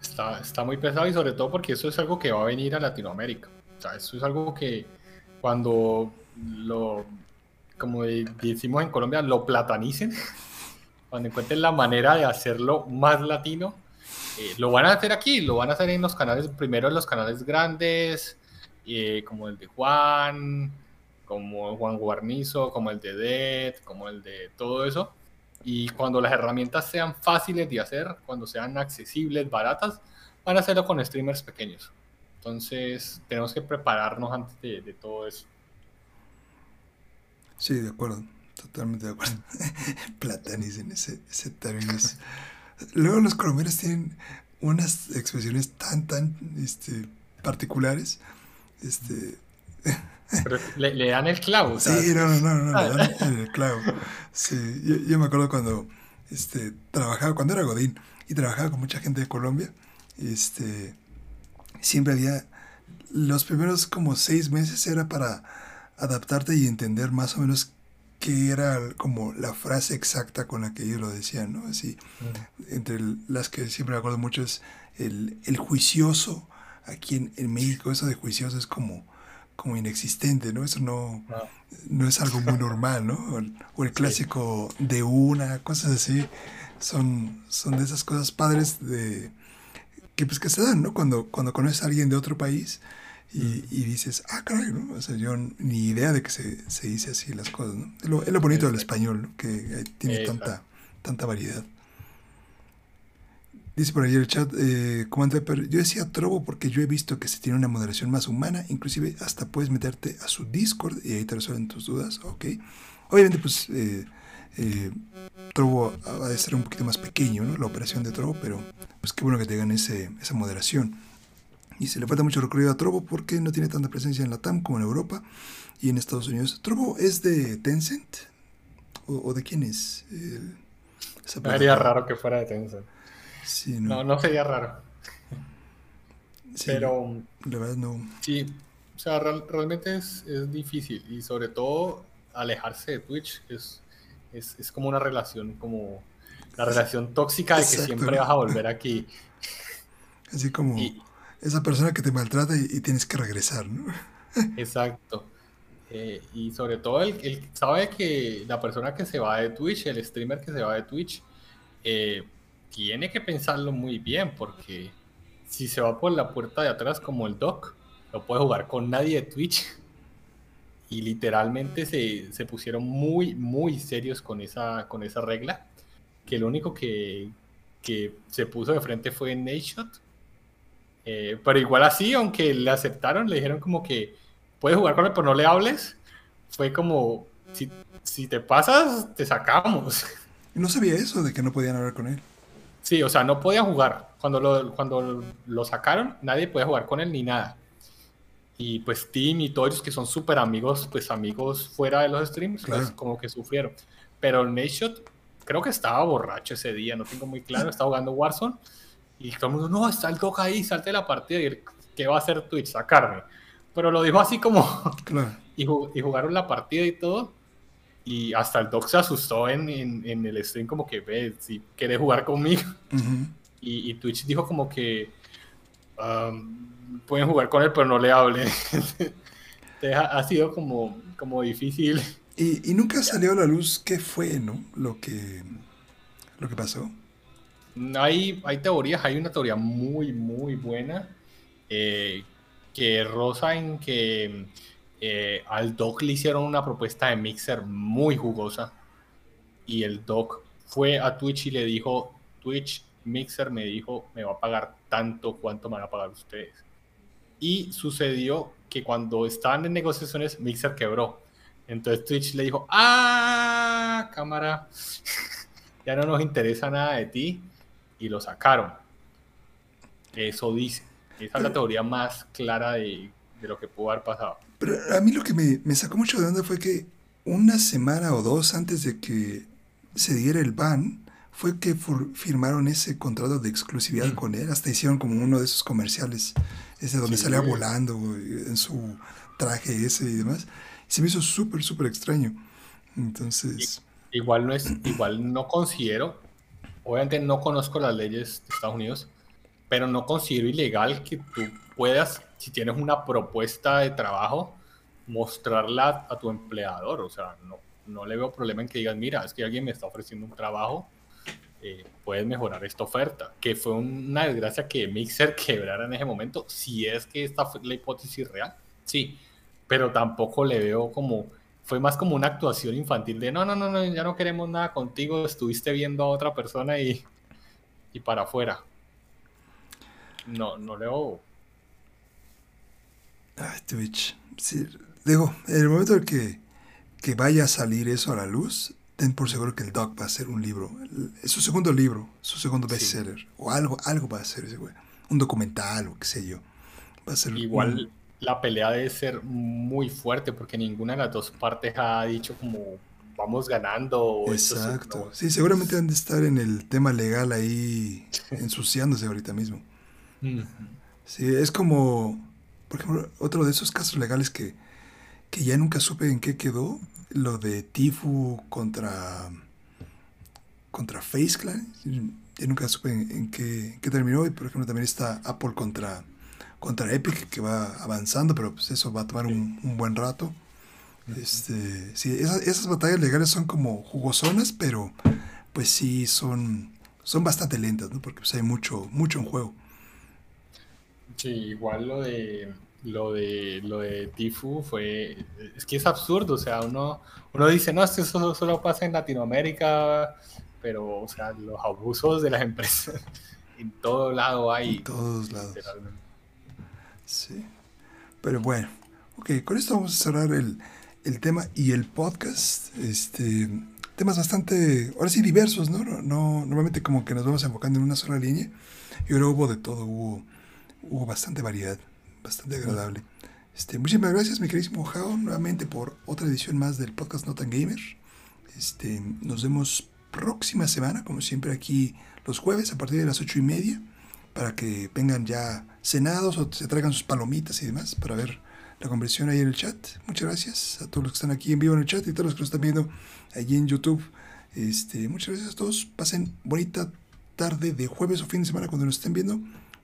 Está, está muy pesado y sobre todo porque eso es algo que va a venir a Latinoamérica. O sea, eso es algo que cuando lo, como decimos en Colombia, lo platanicen, cuando encuentren la manera de hacerlo más latino, eh, lo van a hacer aquí, lo van a hacer en los canales, primero en los canales grandes, eh, como el de Juan, como Juan Guarnizo, como el de Dead, como el de todo eso. Y cuando las herramientas sean fáciles de hacer, cuando sean accesibles, baratas, van a hacerlo con streamers pequeños. Entonces, tenemos que prepararnos antes de, todo eso. Sí, de acuerdo. Totalmente de acuerdo. Platanicen, ese, ese término Luego los colombianos tienen unas expresiones tan, tan este, particulares. Este... Pero le, dan el clavo. Sí, no, no, no, le dan el clavo. Sí, yo, me acuerdo cuando este, trabajaba, cuando era Godín y trabajaba con mucha gente de Colombia, este, siempre había, los primeros como seis meses era para adaptarte y entender más o menos qué era como la frase exacta con la que ellos lo decían, ¿no? Así, mm. entre las que siempre me acuerdo mucho es el, el juicioso, aquí en, en México eso de juicioso es como como inexistente, ¿no? Eso no, no. es algo muy normal, ¿no? O el, clásico de una, cosas así, son, son de esas cosas padres de que pues que se dan, ¿no? Cuando, cuando conoces a alguien de otro país y, y dices, ah, caray, ¿no? O sea, yo ni idea de que se, se dice así las cosas, ¿no? Es lo, es lo bonito del español, ¿no? Que tiene tanta, tanta variedad. Dice por ahí el chat, eh, pero yo decía Trovo porque yo he visto que se tiene una moderación más humana, inclusive hasta puedes meterte a su Discord y ahí te resuelven tus dudas, ok. Obviamente pues eh, eh, Trovo va a ser un poquito más pequeño, ¿no? La operación de Trovo, pero pues qué bueno que tengan ese, esa moderación. Y se le falta mucho recorrido a Trovo porque no tiene tanta presencia en la TAM como en Europa y en Estados Unidos. ¿Trovo es de Tencent? ¿O, de quién es? Sería raro que fuera de Tencent no. no. sería raro. Pero. La verdad, no. Sí, o sea, realmente es, difícil y sobre todo alejarse de Twitch es, es, como una relación, como la relación tóxica de que siempre vas a volver aquí. Así como esa persona que te maltrata y, tienes que regresar, ¿no? Exacto. Eh, y sobre todo, él, sabe que la persona que se va de Twitch, el streamer que se va de Twitch, eh, tiene que pensarlo muy bien porque si se va por la puerta de atrás como el Doc, no puede jugar con nadie de Twitch. Y literalmente se, se pusieron muy, muy serios con esa, con esa regla. Que lo único que, que se puso de frente fue Nashot. Eh, pero igual así, aunque le aceptaron, le dijeron como que puedes jugar con él, pero no le hables. Fue como, si, si te pasas, te sacamos. No sabía eso de que no podían hablar con él. Sí, o sea, no podía jugar. Cuando lo, cuando lo sacaron, nadie podía jugar con él ni nada. Y pues Tim y todos ellos que son súper amigos, pues amigos fuera de los streams, pues como que sufrieron. Pero Nashot creo que estaba borracho ese día, no tengo muy claro, estaba jugando Warzone. Y todo el mundo, no, está el Doc ahí, salte de la partida. Y él, ¿qué va a hacer Twitch? Sacarme. Pero lo dijo así como... y, y jugaron la partida y todo. Y hasta el Doc se asustó en, en, el stream como que, ve, si quiere jugar conmigo. y, Twitch dijo como que um, pueden jugar con él, pero no le hablen. ha, sido como, como difícil. Y, y, nunca salió a la luz qué fue, ¿no? Lo que, lo que pasó. Hay, teorías, hay una teoría muy, muy buena eh, que rosa en que eh, al Doc le hicieron una propuesta de mixer muy jugosa y el Doc fue a Twitch y le dijo, Twitch Mixer me dijo, me va a pagar tanto, ¿cuánto me van a pagar ustedes? Y sucedió que cuando estaban en negociaciones, Mixer quebró. Entonces Twitch le dijo, ah, cámara, ya no nos interesa nada de ti. Y lo sacaron. Eso dice. Esa es la teoría más clara de, de, lo que pudo haber pasado. Pero a mí lo que me, me sacó mucho de onda fue que una semana o dos antes de que se diera el ban, fue que firmaron ese contrato de exclusividad mm. con él. Hasta hicieron como uno de esos comerciales, ese donde salía volando en su traje ese y demás. se me hizo súper, súper extraño. Entonces... Igual no es, igual no considero, obviamente no conozco las leyes de Estados Unidos, pero no considero ilegal que tú puedas, si tienes una propuesta de trabajo, mostrarla a tu empleador. O sea, no, no le veo problema en que digas, mira, es que alguien me está ofreciendo un trabajo, eh, puedes mejorar esta oferta. Que fue una desgracia que Mixer quebrara en ese momento, si es que esta fue la hipótesis real, sí, pero tampoco le veo como fue más como una actuación infantil de no, no, no, no, ya no queremos nada contigo, estuviste viendo a otra persona y, y para afuera. No, no leo. Ay, Twitch. Sí, digo, en el momento en que, que vaya a salir eso a la luz, ten por seguro que el Doc va a ser un libro. Es su segundo libro, su segundo bestseller. O algo, algo va a ser ese güey. Un documental o qué sé yo. Va a ser Igual la pelea debe ser muy fuerte porque ninguna de las dos partes ha dicho como vamos ganando. Exacto. Sí, seguramente han de estar en el tema legal ahí ensuciándose ahorita mismo. Sí, es como, por ejemplo, otro de esos casos legales que, que ya nunca supe en qué quedó, lo de Tifu contra contra Face Clan. Ya nunca supe en, qué, qué, terminó. Y por ejemplo también está Apple contra contra Epic que va avanzando, pero pues eso va a tomar un, buen rato. Este, sí, esas, batallas legales son como jugosonas, pero pues sí son, son bastante lentas, ¿no? Porque pues hay mucho, mucho en juego. Sí, igual lo de lo de lo de Tifu fue es que es absurdo, o sea, uno uno dice, "No, esto solo, solo pasa en Latinoamérica", pero o sea, los abusos de las empresas en todo lado hay. En todos lados. Sí. Pero bueno, ok, con esto vamos a cerrar el, tema y el podcast. Este, temas bastante, ahora sí, diversos, ¿no? ¿no? Normalmente como que nos vamos enfocando en una sola línea. Y ahora hubo de todo, hubo, hubo bastante variedad, bastante agradable. Este, muchísimas gracias, mi queridísimo Jao, nuevamente por otra edición más del podcast Not Gamer. Este, nos vemos próxima semana, como siempre, aquí los jueves a partir de las ocho y media para que vengan ya cenados o se traigan sus palomitas y demás para ver la conversión ahí en el chat. Muchas gracias a todos los que están aquí en vivo en el chat y a todos los que nos están viendo allí en YouTube. Este, muchas gracias a todos. Pasen bonita tarde de jueves o fin de semana cuando nos estén viendo.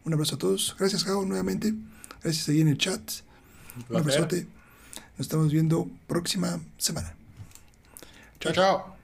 Un abrazo a todos. Gracias, Jao, nuevamente. Gracias ahí en el chat. Un abrazote. Nos estamos viendo próxima semana. Chao, chao.